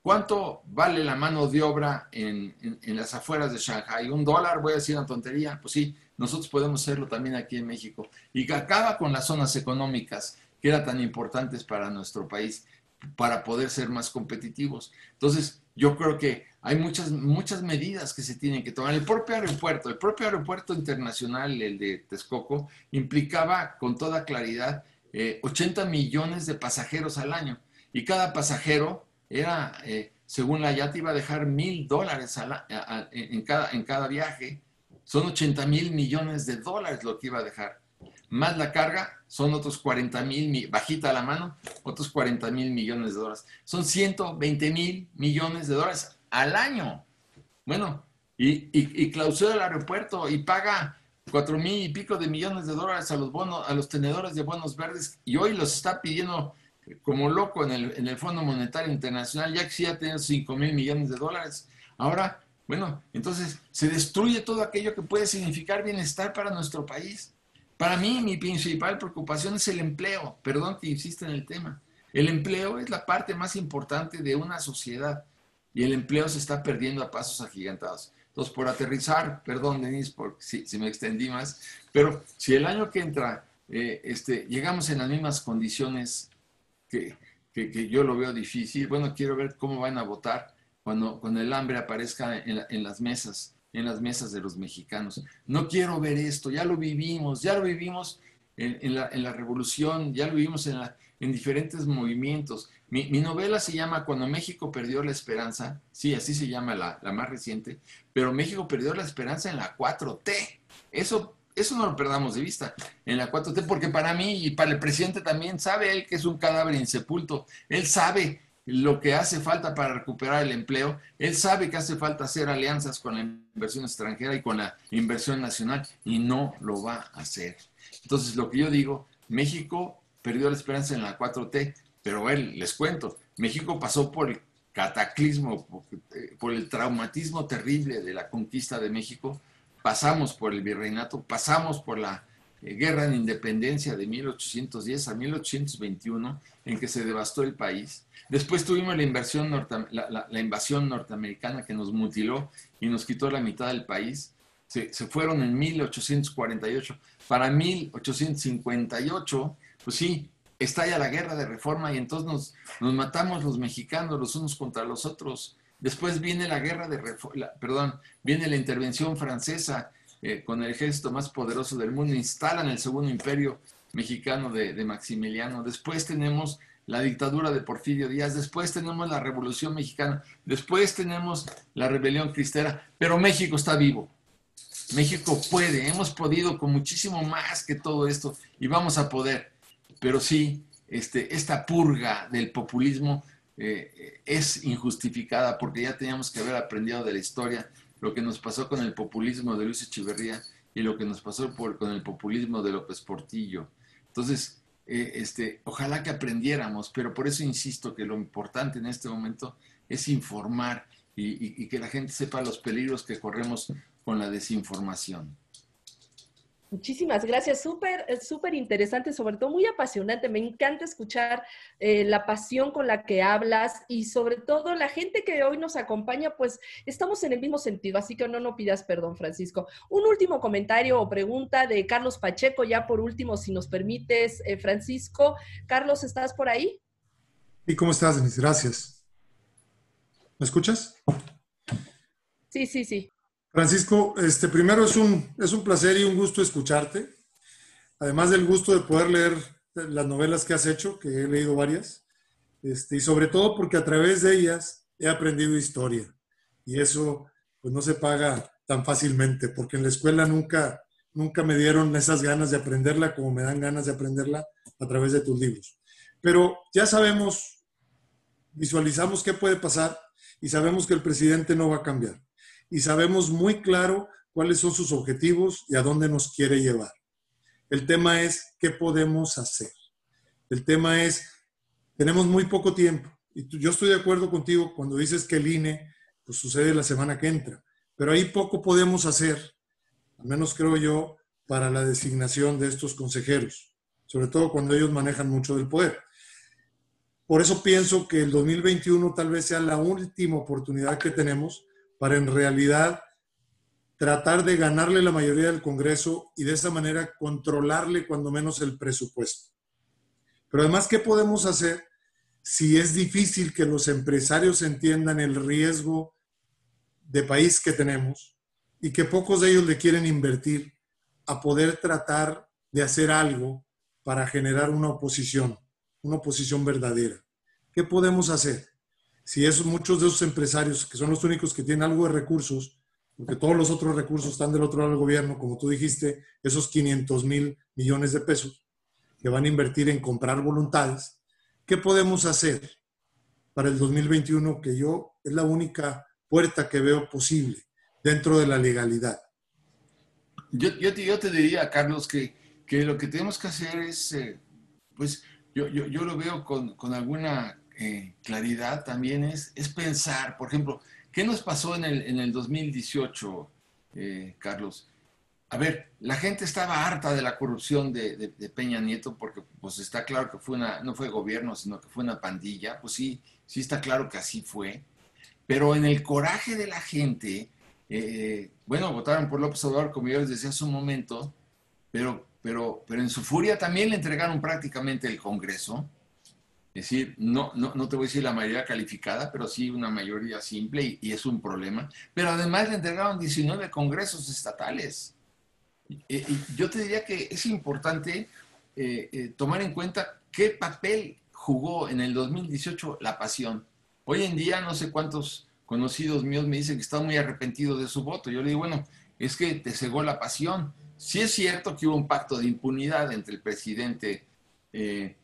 ¿cuánto vale la mano de obra en, las afueras de Shanghai? ¿Un dólar? Voy a decir una tontería. Pues sí, nosotros podemos hacerlo también aquí en México. Y que acaba con las zonas económicas que eran tan importantes para nuestro país, para poder ser más competitivos. Entonces, yo creo que hay muchas, muchas medidas que se tienen que tomar. El propio aeropuerto, el propio aeropuerto internacional, el de Texcoco, implicaba con toda claridad 80 eh, millones de pasajeros al año. Y cada pasajero era, eh, según la IATA, iba a dejar mil dólares en, cada, en cada viaje. Son 80 mil millones de dólares lo que iba a dejar. Más la carga, son otros 40 mil, bajita la mano, otros 40 mil millones de dólares. Son 120 mil millones de dólares al año. Bueno, y, y, clausura el aeropuerto y paga cuatro mil y pico de millones de dólares a los bonos, a los tenedores de bonos verdes, y hoy los está pidiendo como loco en el, en el Fondo Monetario Internacional, ya que ya tiene cinco mil millones de dólares. Ahora, bueno, entonces se destruye todo aquello que puede significar bienestar para nuestro país. Para mí, mi principal preocupación es el empleo. Perdón que insista en el tema. El empleo es la parte más importante de una sociedad y el empleo se está perdiendo a pasos agigantados. Entonces, por aterrizar, perdón, Denis, por si, me extendí más, pero si el año que entra eh, este, llegamos en las mismas condiciones que, que, yo lo veo difícil. Bueno, quiero ver cómo van a votar cuando, cuando el hambre aparezca en, las mesas, en las mesas de los mexicanos. No quiero ver esto, ya lo vivimos, ya lo vivimos en, la, en la, revolución, ya lo vivimos en, la, en diferentes movimientos. Mi, novela se llama Cuando México perdió la esperanza, sí, así se llama la, la más reciente, pero México perdió la esperanza en la 4T. Eso eso no lo perdamos de vista en la 4T, porque para mí y para el presidente también sabe él que es un cadáver insepulto. Él sabe lo que hace falta para recuperar el empleo. Él sabe que hace falta hacer alianzas con la inversión extranjera y con la inversión nacional y no lo va a hacer. Entonces, lo que yo digo, México perdió la esperanza en la 4T, pero él, les cuento, México pasó por el cataclismo, por el traumatismo terrible de la conquista de México pasamos por el virreinato, pasamos por la eh, guerra de independencia de 1810 a 1821, en que se devastó el país. Después tuvimos la, invasión norteamericana que nos mutiló y nos quitó la mitad del país. Se, fueron en 1848. Para 1858, pues sí, estalla la guerra de reforma y entonces nos, matamos los mexicanos los unos contra los otros. Después viene la guerra de, perdón, viene la intervención francesa con el ejército más poderoso del mundo, instalan el segundo imperio mexicano de, de, Maximiliano. Después tenemos la dictadura de Porfirio Díaz, después tenemos la revolución mexicana, después tenemos la rebelión cristera, pero México está vivo. México puede, hemos podido con muchísimo más que todo esto y vamos a poder. Pero sí, este, esta purga del populismo eh, es injustificada porque ya teníamos que haber aprendido de la historia lo que nos pasó con el populismo de Luis Echeverría y lo que nos pasó con el populismo de López Portillo. Entonces, eh, este, ojalá que aprendiéramos, pero por eso insisto que lo importante en este momento es informar y que la gente sepa los peligros que corremos con la desinformación. Muchísimas gracias, súper, eh, súper interesante, sobre todo muy apasionante. Me encanta escuchar eh, la pasión con la que hablas y sobre todo la gente que hoy nos acompaña, pues estamos en el mismo sentido, así que no, no pidas perdón, Francisco. Un último comentario o pregunta de Carlos Pacheco, ya por último, si nos permites, eh, Francisco. Carlos, ¿estás por ahí? ¿Y cómo estás, Denise? Gracias. ¿Me escuchas? Sí, sí, sí. Francisco, este, primero es un, es un placer y un gusto escucharte, además del gusto de poder leer las novelas que has hecho, que he leído varias, este, y sobre todo porque a través de ellas he aprendido historia. Y eso pues no se paga tan fácilmente, porque en la escuela nunca, nunca me dieron esas ganas de aprenderla como me dan ganas de aprenderla a través de tus libros. Pero ya sabemos, visualizamos qué puede pasar y sabemos que el presidente no va a cambiar y sabemos muy claro cuáles son sus objetivos y a dónde nos quiere llevar. El tema es qué podemos hacer. El tema es, tenemos muy poco tiempo. Y yo estoy de acuerdo contigo cuando dices que el INE pues, sucede la semana que entra. Pero ahí poco podemos hacer, al menos creo yo, para la designación de estos consejeros, sobre todo cuando ellos manejan mucho del poder. Por eso pienso que el 2021 tal vez sea la última oportunidad que tenemos para en realidad tratar de ganarle la mayoría del Congreso y de esa manera controlarle cuando menos el presupuesto. Pero además, ¿qué podemos hacer si es difícil que los empresarios entiendan el riesgo de país que tenemos y que pocos de ellos le quieren invertir a poder tratar de hacer algo para generar una oposición, una oposición verdadera? ¿Qué podemos hacer? Si esos, muchos de esos empresarios, que son los únicos que tienen algo de recursos, porque todos los otros recursos están del otro lado del gobierno, como tú dijiste, esos 500 mil millones de pesos que van a invertir en comprar voluntades, ¿qué podemos hacer para el 2021 que yo es la única puerta que veo posible dentro de la legalidad? Yo, te, diría, Carlos, que, que, lo que tenemos que hacer es, eh, pues yo, yo, yo, lo veo con, con alguna eh, claridad también es, es pensar, por ejemplo, ¿qué nos pasó en el, en el 2018, eh, Carlos? A ver, la gente estaba harta de la corrupción de, Peña Nieto porque pues está claro que fue una, no fue gobierno, sino que fue una pandilla. Pues sí, sí está claro que así fue. Pero en el coraje de la gente, eh, bueno, votaron por López Obrador, como yo les decía hace un momento, pero, pero, pero en su furia también le entregaron prácticamente el Congreso. Es decir, no, no, no, te voy a decir la mayoría calificada, pero sí una mayoría simple y, es un problema. Pero además le entregaron 19 congresos estatales. Y yo te diría que es importante eh, eh, tomar en cuenta qué papel jugó en el 2018 la pasión. Hoy en día no sé cuántos conocidos míos me dicen que están muy arrepentidos de su voto. Yo le digo, bueno, es que te cegó la pasión. Sí es cierto que hubo un pacto de impunidad entre el presidente eh,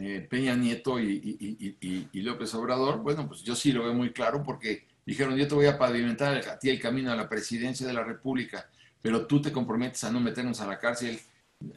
eh, Peña Nieto y, López Obrador. Bueno, pues yo sí lo veo muy claro porque dijeron, yo te voy a pavimentar a ti el camino a la presidencia de la República, pero tú te comprometes a no meternos a la cárcel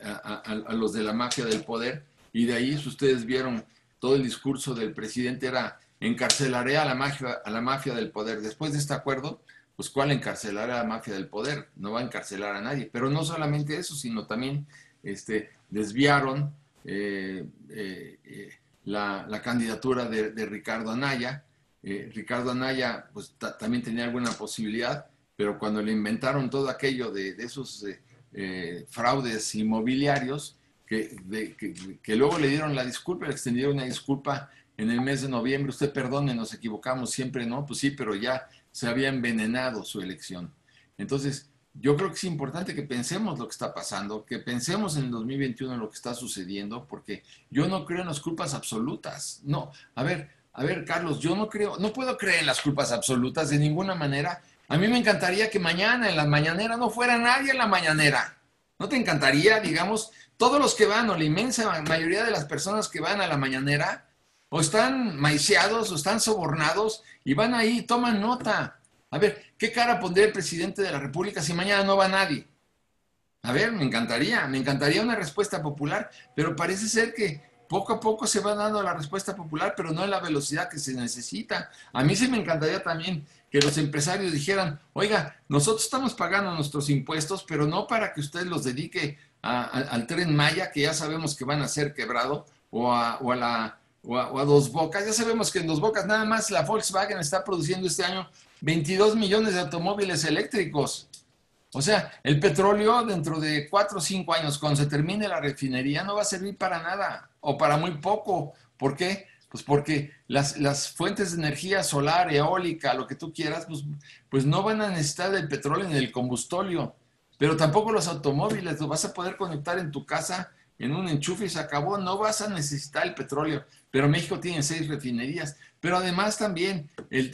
a, los de la mafia del poder. Y de ahí, si ustedes vieron, todo el discurso del presidente era encarcelaré a la mafia, a la mafia del poder. Después de este acuerdo, pues ¿cuál encarcelará a la mafia del poder? No va a encarcelar a nadie. Pero no solamente eso, sino también este, desviaron eh, eh, eh, la, candidatura de, Ricardo Anaya. Ricardo Anaya pues también tenía alguna posibilidad, pero cuando le inventaron todo aquello de, esos fraudes inmobiliarios, que, que, luego le dieron la disculpa, le extendieron una disculpa en el mes de noviembre. Usted perdone, nos equivocamos siempre, ¿no? Pues sí, pero ya se había envenenado su elección. Entonces, yo creo que es importante que pensemos lo que está pasando, que pensemos en el 2021 en lo que está sucediendo, porque yo no creo en las culpas absolutas. No, a ver, a ver, Carlos, yo no creo, no puedo creer en las culpas absolutas de ninguna manera a mí me encantaría que mañana en la mañanera no fuera nadie en la mañanera. ¿No te encantaría, digamos, todos los que van o la inmensa mayoría de las personas que van a la mañanera o están maiceados o están sobornados y van ahí, toman nota. A ver, ¿qué cara pondría el presidente de la República si mañana no va nadie? A ver, me encantaría, me encantaría una respuesta popular, pero parece ser que poco a poco se va dando la respuesta popular, pero no en la velocidad que se necesita. A mí sí me encantaría también que los empresarios dijeran, oiga, nosotros estamos pagando nuestros impuestos, pero no para que usted los dedique al tren Maya, que ya sabemos que van a ser quebrado, o a, la, o a, Dos Bocas. Ya sabemos que en Dos Bocas nada más la Volkswagen está produciendo este año 22 millones de automóviles eléctricos. O sea, el petróleo dentro de 4 o 5 años, cuando se termine la refinería, no va a servir para nada o para muy poco. ¿Por qué? Pues porque las, fuentes de energía solar, eólica, lo que tú quieras, pues, pues no van a necesitar del petróleo ni del combustóleo. Pero tampoco los automóviles, lo vas a poder conectar en tu casa en un enchufe y se acabó. No vas a necesitar el petróleo. Pero México tiene seis refinerías. Pero además también el,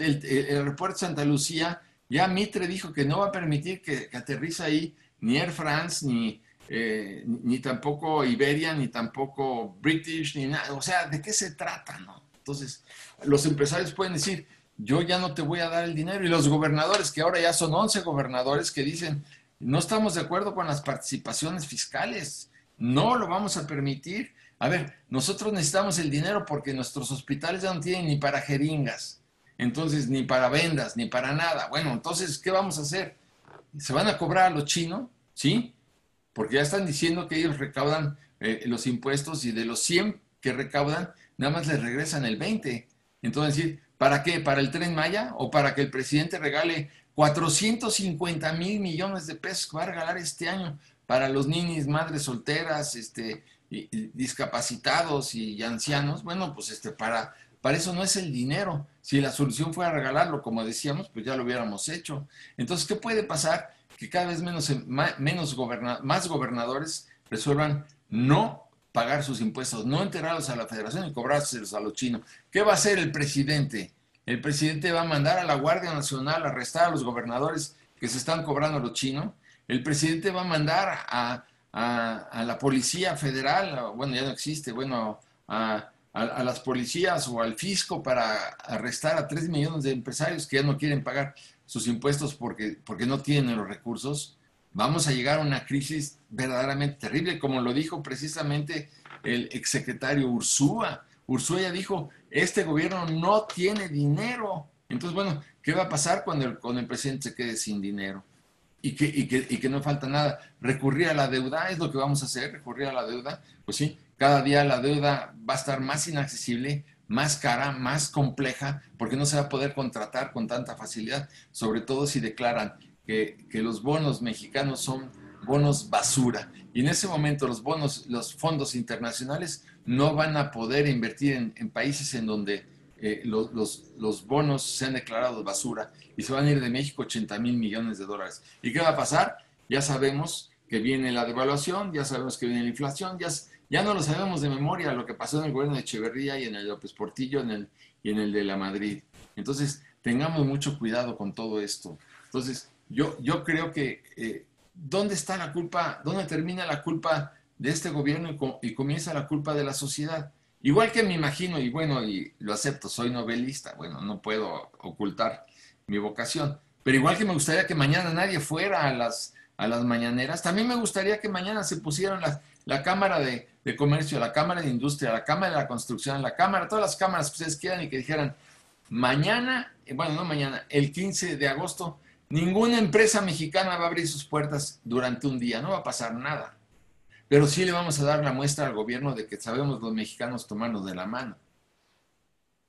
aeropuerto de Santa Lucía, ya Mitre dijo que no va a permitir que, que aterriza ahí ni Air France, ni, eh, ni tampoco Iberia, ni tampoco British, ni nada. O sea, ¿de qué se trata? No? Entonces, los empresarios pueden decir, yo ya no te voy a dar el dinero. Y los gobernadores, que ahora ya son 11 gobernadores, que dicen, no estamos de acuerdo con las participaciones fiscales, no lo vamos a permitir. A ver, nosotros necesitamos el dinero porque nuestros hospitales ya no tienen ni para jeringas, entonces ni para vendas, ni para nada. Bueno, entonces, ¿qué vamos a hacer? ¿Se van a cobrar a los chinos? ¿Sí? porque ya están diciendo que ellos recaudan eh, los impuestos y de los 100 que recaudan, nada más les regresan el 20. Entonces, ¿para qué? ¿Para el tren Maya o para que el presidente regale 450 mil millones de pesos que va a regalar este año para los ninis, madres solteras, este, discapacitados y ancianos? Bueno, pues este, para, para eso no es el dinero. Si la solución fuera regalarlo, como decíamos, pues ya lo hubiéramos hecho. Entonces, ¿qué puede pasar? que cada vez menos, menos más gobernadores resuelvan no pagar sus impuestos, no enterarlos a la federación y cobrárselos a los chinos. ¿Qué va a hacer el presidente? El presidente va a mandar a la Guardia Nacional a arrestar a los gobernadores que se están cobrando a los chinos. El presidente va a mandar a, la Policía Federal, bueno, ya no existe, bueno, a, a, las policías o al fisco para arrestar a tres millones de empresarios que ya no quieren pagar sus impuestos porque, porque no tienen los recursos, vamos a llegar a una crisis verdaderamente terrible, como lo dijo precisamente el exsecretario Ursúa. Ursúa ya dijo, este gobierno no tiene dinero. Entonces, bueno, ¿qué va a pasar cuando el, cuando el presidente se quede sin dinero? Y que, y, que, y que no falta nada. Recurrir a la deuda es lo que vamos a hacer, recurrir a la deuda. Pues sí, cada día la deuda va a estar más inaccesible, más cara, más compleja, porque no se va a poder contratar con tanta facilidad, sobre todo si declaran que, los bonos mexicanos son bonos basura. Y en ese momento los bonos, los fondos internacionales no van a poder invertir en, países en donde eh, los, los, bonos se han declarado basura y se van a ir de México 80 mil millones de dólares. ¿Y qué va a pasar? Ya sabemos que viene la devaluación, ya sabemos que viene la inflación, ya, ya no lo sabemos de memoria lo que pasó en el gobierno de Echeverría y en el López Portillo en el, y en el de la Madrid. Entonces, tengamos mucho cuidado con todo esto. Entonces, yo, yo creo que eh, ¿dónde está la culpa? ¿Dónde termina la culpa de este gobierno y, comienza la culpa de la sociedad? Igual que me imagino, y bueno, y lo acepto, soy novelista, bueno, no puedo ocultar mi vocación, pero igual que me gustaría que mañana nadie fuera a las, a las mañaneras, también me gustaría que mañana se pusieran la, la Cámara de, de, Comercio, la Cámara de Industria, la Cámara de la Construcción, la Cámara, todas las cámaras que ustedes quieran y que dijeran, mañana, bueno, no mañana, el 15 de agosto, Ninguna empresa mexicana va a abrir sus puertas durante un día, no va a pasar nada. Pero sí le vamos a dar la muestra al gobierno de que sabemos los mexicanos tomarnos de la mano.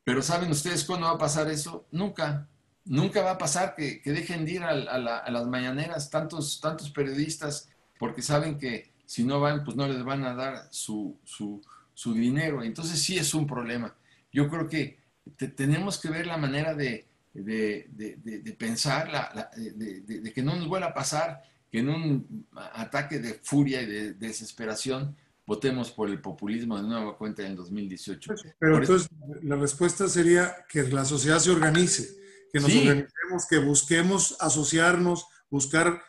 Pero ¿saben ustedes cuándo va a pasar eso? Nunca. Nunca va a pasar que, dejen de ir a, las mañaneras tantos, tantos periodistas porque saben que si no van, pues no les van a dar su, su dinero. Entonces sí es un problema. Yo creo que tenemos que ver la manera de, de, de, pensar, la, de, que no nos vuelva a pasar que en un ataque de furia y de desesperación votemos por el populismo de nueva cuenta en el 2018. Pero entonces la respuesta sería que la sociedad se organice, que nos organicemos, que busquemos asociarnos, buscar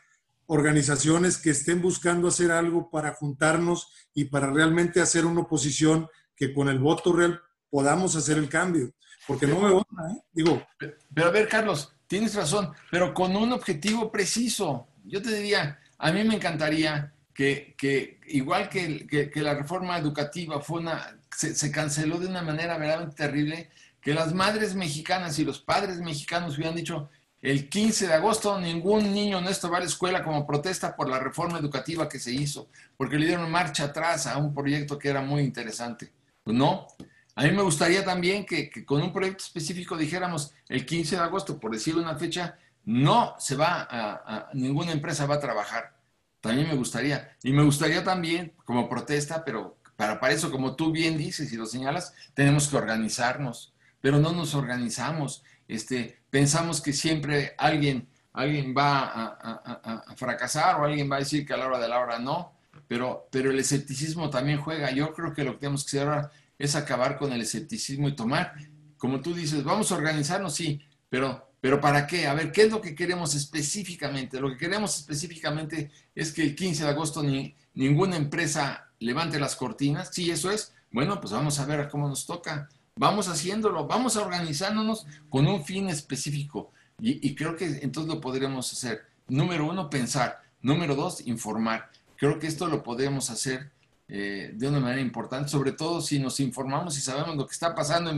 organizaciones que estén buscando hacer algo para juntarnos y para realmente hacer una oposición que con el voto real podamos hacer el cambio porque no me gusta, ¿eh? Digo. Pero a ver, Carlos, tienes razón, pero con un objetivo preciso. Yo te diría, a mí me encantaría que, que igual que, que, la reforma educativa fue una, se, se, canceló de una manera verdaderamente terrible, que las madres mexicanas y los padres mexicanos hubieran dicho, el 15 de agosto ningún niño nuestro va a la escuela como protesta por la reforma educativa que se hizo, porque le dieron marcha atrás a un proyecto que era muy interesante. Pues no, a mí me gustaría también que, con un proyecto específico dijéramos el 15 de agosto, por decir una fecha, no se va a, ninguna empresa va a trabajar. También me gustaría. Y me gustaría también, como protesta, pero para, para eso, como tú bien dices y lo señalas, tenemos que organizarnos. Pero no nos organizamos. Este, pensamos que siempre alguien, alguien va a, fracasar o alguien va a decir que a la hora de la hora no. Pero, pero el escepticismo también juega. Yo creo que lo que tenemos que hacer ahora es acabar con el escepticismo y tomar, como tú dices, vamos a organizarnos, sí, pero, pero ¿para qué? A ver, ¿qué es lo que queremos específicamente? Lo que queremos específicamente es que el 15 de agosto ni, ninguna empresa levante las cortinas, sí, eso es. Bueno, pues vamos a ver cómo nos toca. Vamos haciéndolo, vamos organizándonos con un fin específico. Y, creo que entonces lo podremos hacer. Número uno, pensar. Número dos, informar. Creo que esto lo podemos hacer eh, de una manera importante, sobre todo si nos informamos y sabemos lo que está pasando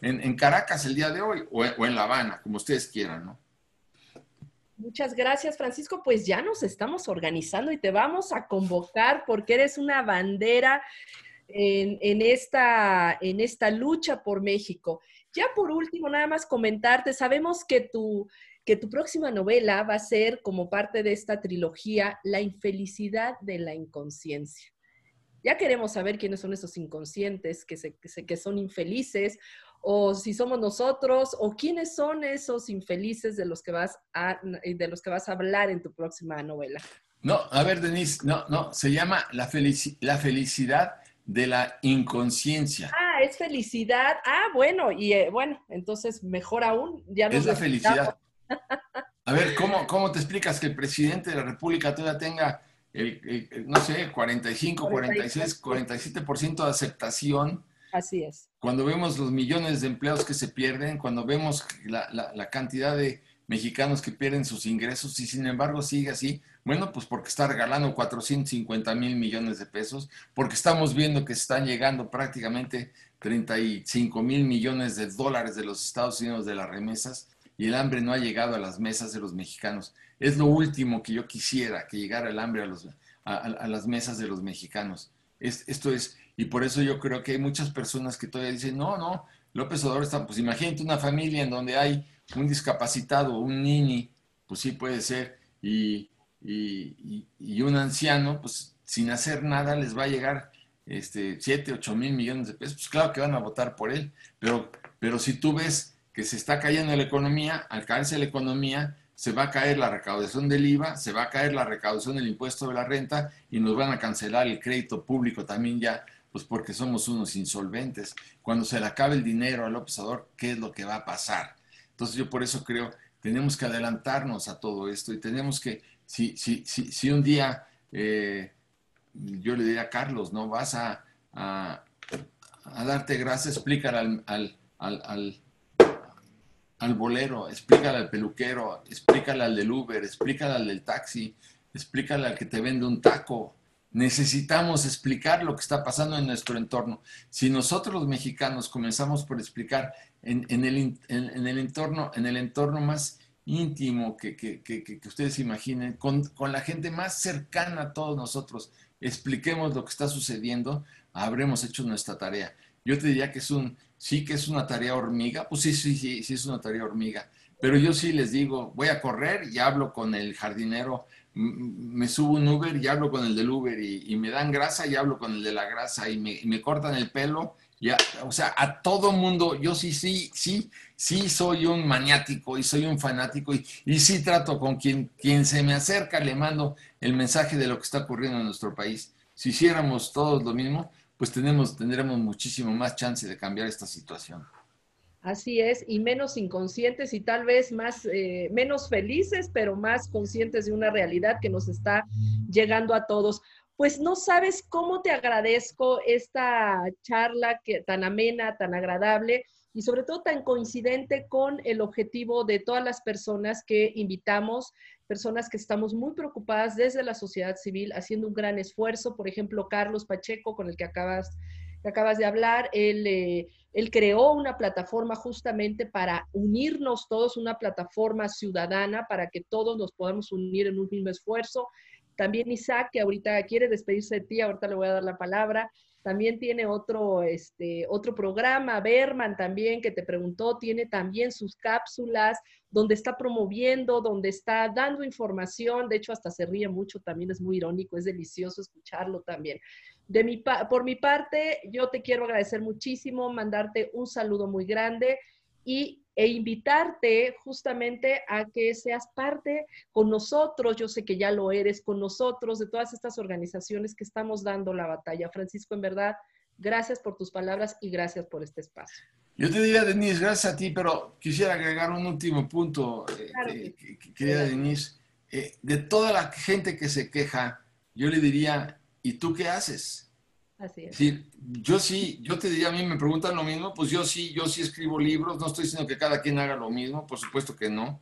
en, Caracas el día de hoy o, en La Habana, como ustedes quieran, ¿no? Muchas gracias, Francisco. Pues ya nos estamos organizando y te vamos a convocar porque eres una bandera en, esta, en esta lucha por México. Ya por último, nada más comentarte, sabemos que tu, que tu próxima novela va a ser como parte de esta trilogía, La infelicidad de la inconsciencia. Ya queremos saber quiénes son esos inconscientes que, se, que, son infelices, o si somos nosotros, o quiénes son esos infelices de los que vas a, de los que vas a hablar en tu próxima novela. No, a ver, Denise, no, no, se llama la, la felicidad de la inconsciencia. Ah, es felicidad. Ah, bueno, y eh, bueno, entonces mejor aún, ya Es la felicidad. A ver, ¿cómo, ¿cómo te explicas que el presidente de la República todavía tenga el, no sé, 45, 46, 47% de aceptación. Así es. Cuando vemos los millones de empleos que se pierden, cuando vemos la, la, cantidad de mexicanos que pierden sus ingresos y sin embargo sigue así, bueno, pues porque está regalando 450 mil millones de pesos, porque estamos viendo que están llegando prácticamente 35 mil millones de dólares de los Estados Unidos de las remesas y el hambre no ha llegado a las mesas de los mexicanos. Es lo último que yo quisiera, que llegara el hambre a, los, a, las mesas de los mexicanos. Es, esto es, y por eso yo creo que hay muchas personas que todavía dicen, no, no, López Obrador está, pues imagínate una familia en donde hay un discapacitado, un niño, pues sí puede ser, y, y, un anciano, pues sin hacer nada les va a llegar este, 7, 8 mil millones de pesos, pues claro que van a votar por él, pero, pero si tú ves que se está cayendo la economía, al caerse la economía, se va a caer la recaudación del IVA, se va a caer la recaudación del impuesto de la renta y nos van a cancelar el crédito público también ya, pues porque somos unos insolventes. Cuando se le acabe el dinero al López ¿qué es lo que va a pasar? Entonces yo por eso creo, tenemos que adelantarnos a todo esto y tenemos que, si, si, si, si un día, eh, yo le diría a Carlos, ¿no? Vas a, a, darte gracias, explícale al, al al bolero, explícale al peluquero, explícale al del Uber, explícale al del taxi, explícale al que te vende un taco. Necesitamos explicar lo que está pasando en nuestro entorno. Si nosotros los mexicanos comenzamos por explicar en, el, el, entorno, en el entorno más íntimo que, que, ustedes imaginen, con, con, la gente más cercana a todos nosotros, expliquemos lo que está sucediendo, habremos hecho nuestra tarea. Yo te diría que es un, sí que es una tarea hormiga, pues sí, sí, sí, sí es una tarea hormiga. Pero yo sí les digo, voy a correr y hablo con el jardinero, me subo un Uber y hablo con el del Uber y, me dan grasa y hablo con el de la grasa y me, cortan el pelo. Ya, o sea, a todo mundo, yo sí, sí, sí, sí soy un maniático y soy un fanático y, y sí trato con quien, quien se me acerca, le mando el mensaje de lo que está ocurriendo en nuestro país. Si hiciéramos todos lo mismo, pues tenemos, tendremos muchísimo más chance de cambiar esta situación. Así es, y menos inconscientes y tal vez más, eh, menos felices, pero más conscientes de una realidad que nos está llegando a todos. Pues no sabes cómo te agradezco esta charla que, tan amena, tan agradable y sobre todo tan coincidente con el objetivo de todas las personas que invitamos personas que estamos muy preocupadas desde la sociedad civil, haciendo un gran esfuerzo. Por ejemplo, Carlos Pacheco, con el que acabas, acabas de hablar, él, eh, él creó una plataforma justamente para unirnos todos, una plataforma ciudadana para que todos nos podamos unir en un mismo esfuerzo. También Isaac, que ahorita quiere despedirse de ti, ahorita le voy a dar la palabra. También tiene otro, este, otro programa, Berman también, que te preguntó, tiene también sus cápsulas donde está promoviendo, donde está dando información. De hecho, hasta se ríe mucho, también es muy irónico, es delicioso escucharlo también. De mi, por mi parte, yo te quiero agradecer muchísimo, mandarte un saludo muy grande y, e invitarte justamente a que seas parte con nosotros, yo sé que ya lo eres, con nosotros, de todas estas organizaciones que estamos dando la batalla. Francisco, en verdad, gracias por tus palabras y gracias por este espacio. Yo te diría, Denise, gracias a ti, pero quisiera agregar un último punto, eh, querida Denise. Eh, de toda la gente que se queja, yo le diría, ¿y tú qué haces? Así es. yo sí, yo te diría, a mí me preguntan lo mismo, pues yo sí, yo sí escribo libros, no estoy diciendo que cada quien haga lo mismo, por supuesto que no.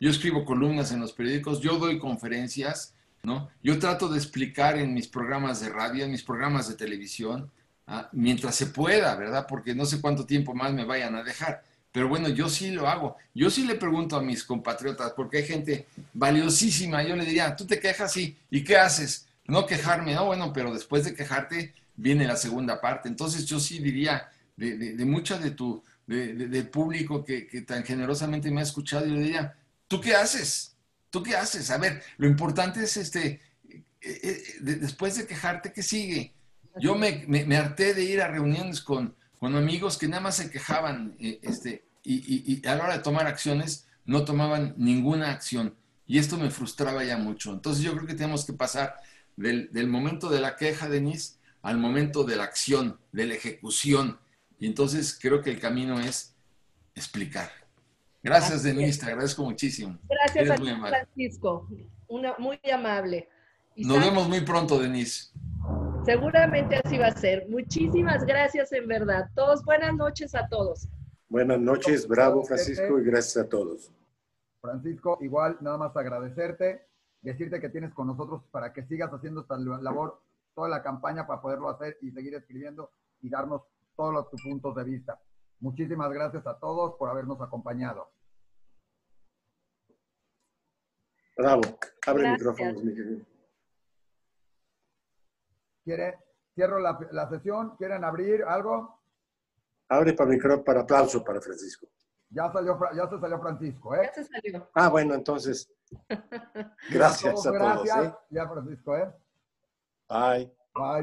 Yo escribo columnas en los periódicos, yo doy conferencias, ¿no? Yo trato de explicar en mis programas de radio, en mis programas de televisión, ¿ah? mientras se pueda, ¿verdad? Porque no sé cuánto tiempo más me vayan a dejar. Pero bueno, yo sí lo hago. Yo sí le pregunto a mis compatriotas, porque hay gente valiosísima. Yo le diría, tú te quejas, sí, ¿y qué haces? No quejarme, no, bueno, pero después de quejarte, viene la segunda parte. Entonces yo sí diría, de, de, mucha de tu, del público que, tan generosamente me ha escuchado, yo diría, ¿tú qué haces? ¿Tú qué haces? A ver, lo importante es este, eh, eh, después de quejarte, ¿qué sigue? Yo me, me, harté de ir a reuniones con, con amigos que nada más se quejaban eh, este, y, y, a la hora de tomar acciones no tomaban ninguna acción. Y esto me frustraba ya mucho. Entonces yo creo que tenemos que pasar del, del momento de la queja, Denise, al momento de la acción, de la ejecución. Y entonces creo que el camino es explicar. Gracias, Denise, te agradezco muchísimo. Gracias a ti, Francisco. Una, muy amable. Nos vemos muy pronto, Denise. Seguramente así va a ser. Muchísimas gracias, en verdad. Todos, buenas noches a todos. Buenas noches, bravo, Francisco, y gracias a todos. Francisco, igual, nada más agradecerte, decirte que tienes con nosotros para que sigas haciendo esta labor toda la campaña para poderlo hacer y seguir escribiendo y darnos todos los puntos de vista. Muchísimas gracias a todos por habernos acompañado. Bravo. Abre el micrófono, ¿Quiere? Cierro la, la, sesión. ¿Quieren abrir algo? Abre para micrófono para aplauso para Francisco. Ya, salió, ya se salió Francisco, ¿eh? Ya se salió. Ah, bueno, entonces Gracias a todos. Gracias. ¿eh? Ya, Francisco, ¿eh? Bye. Bye.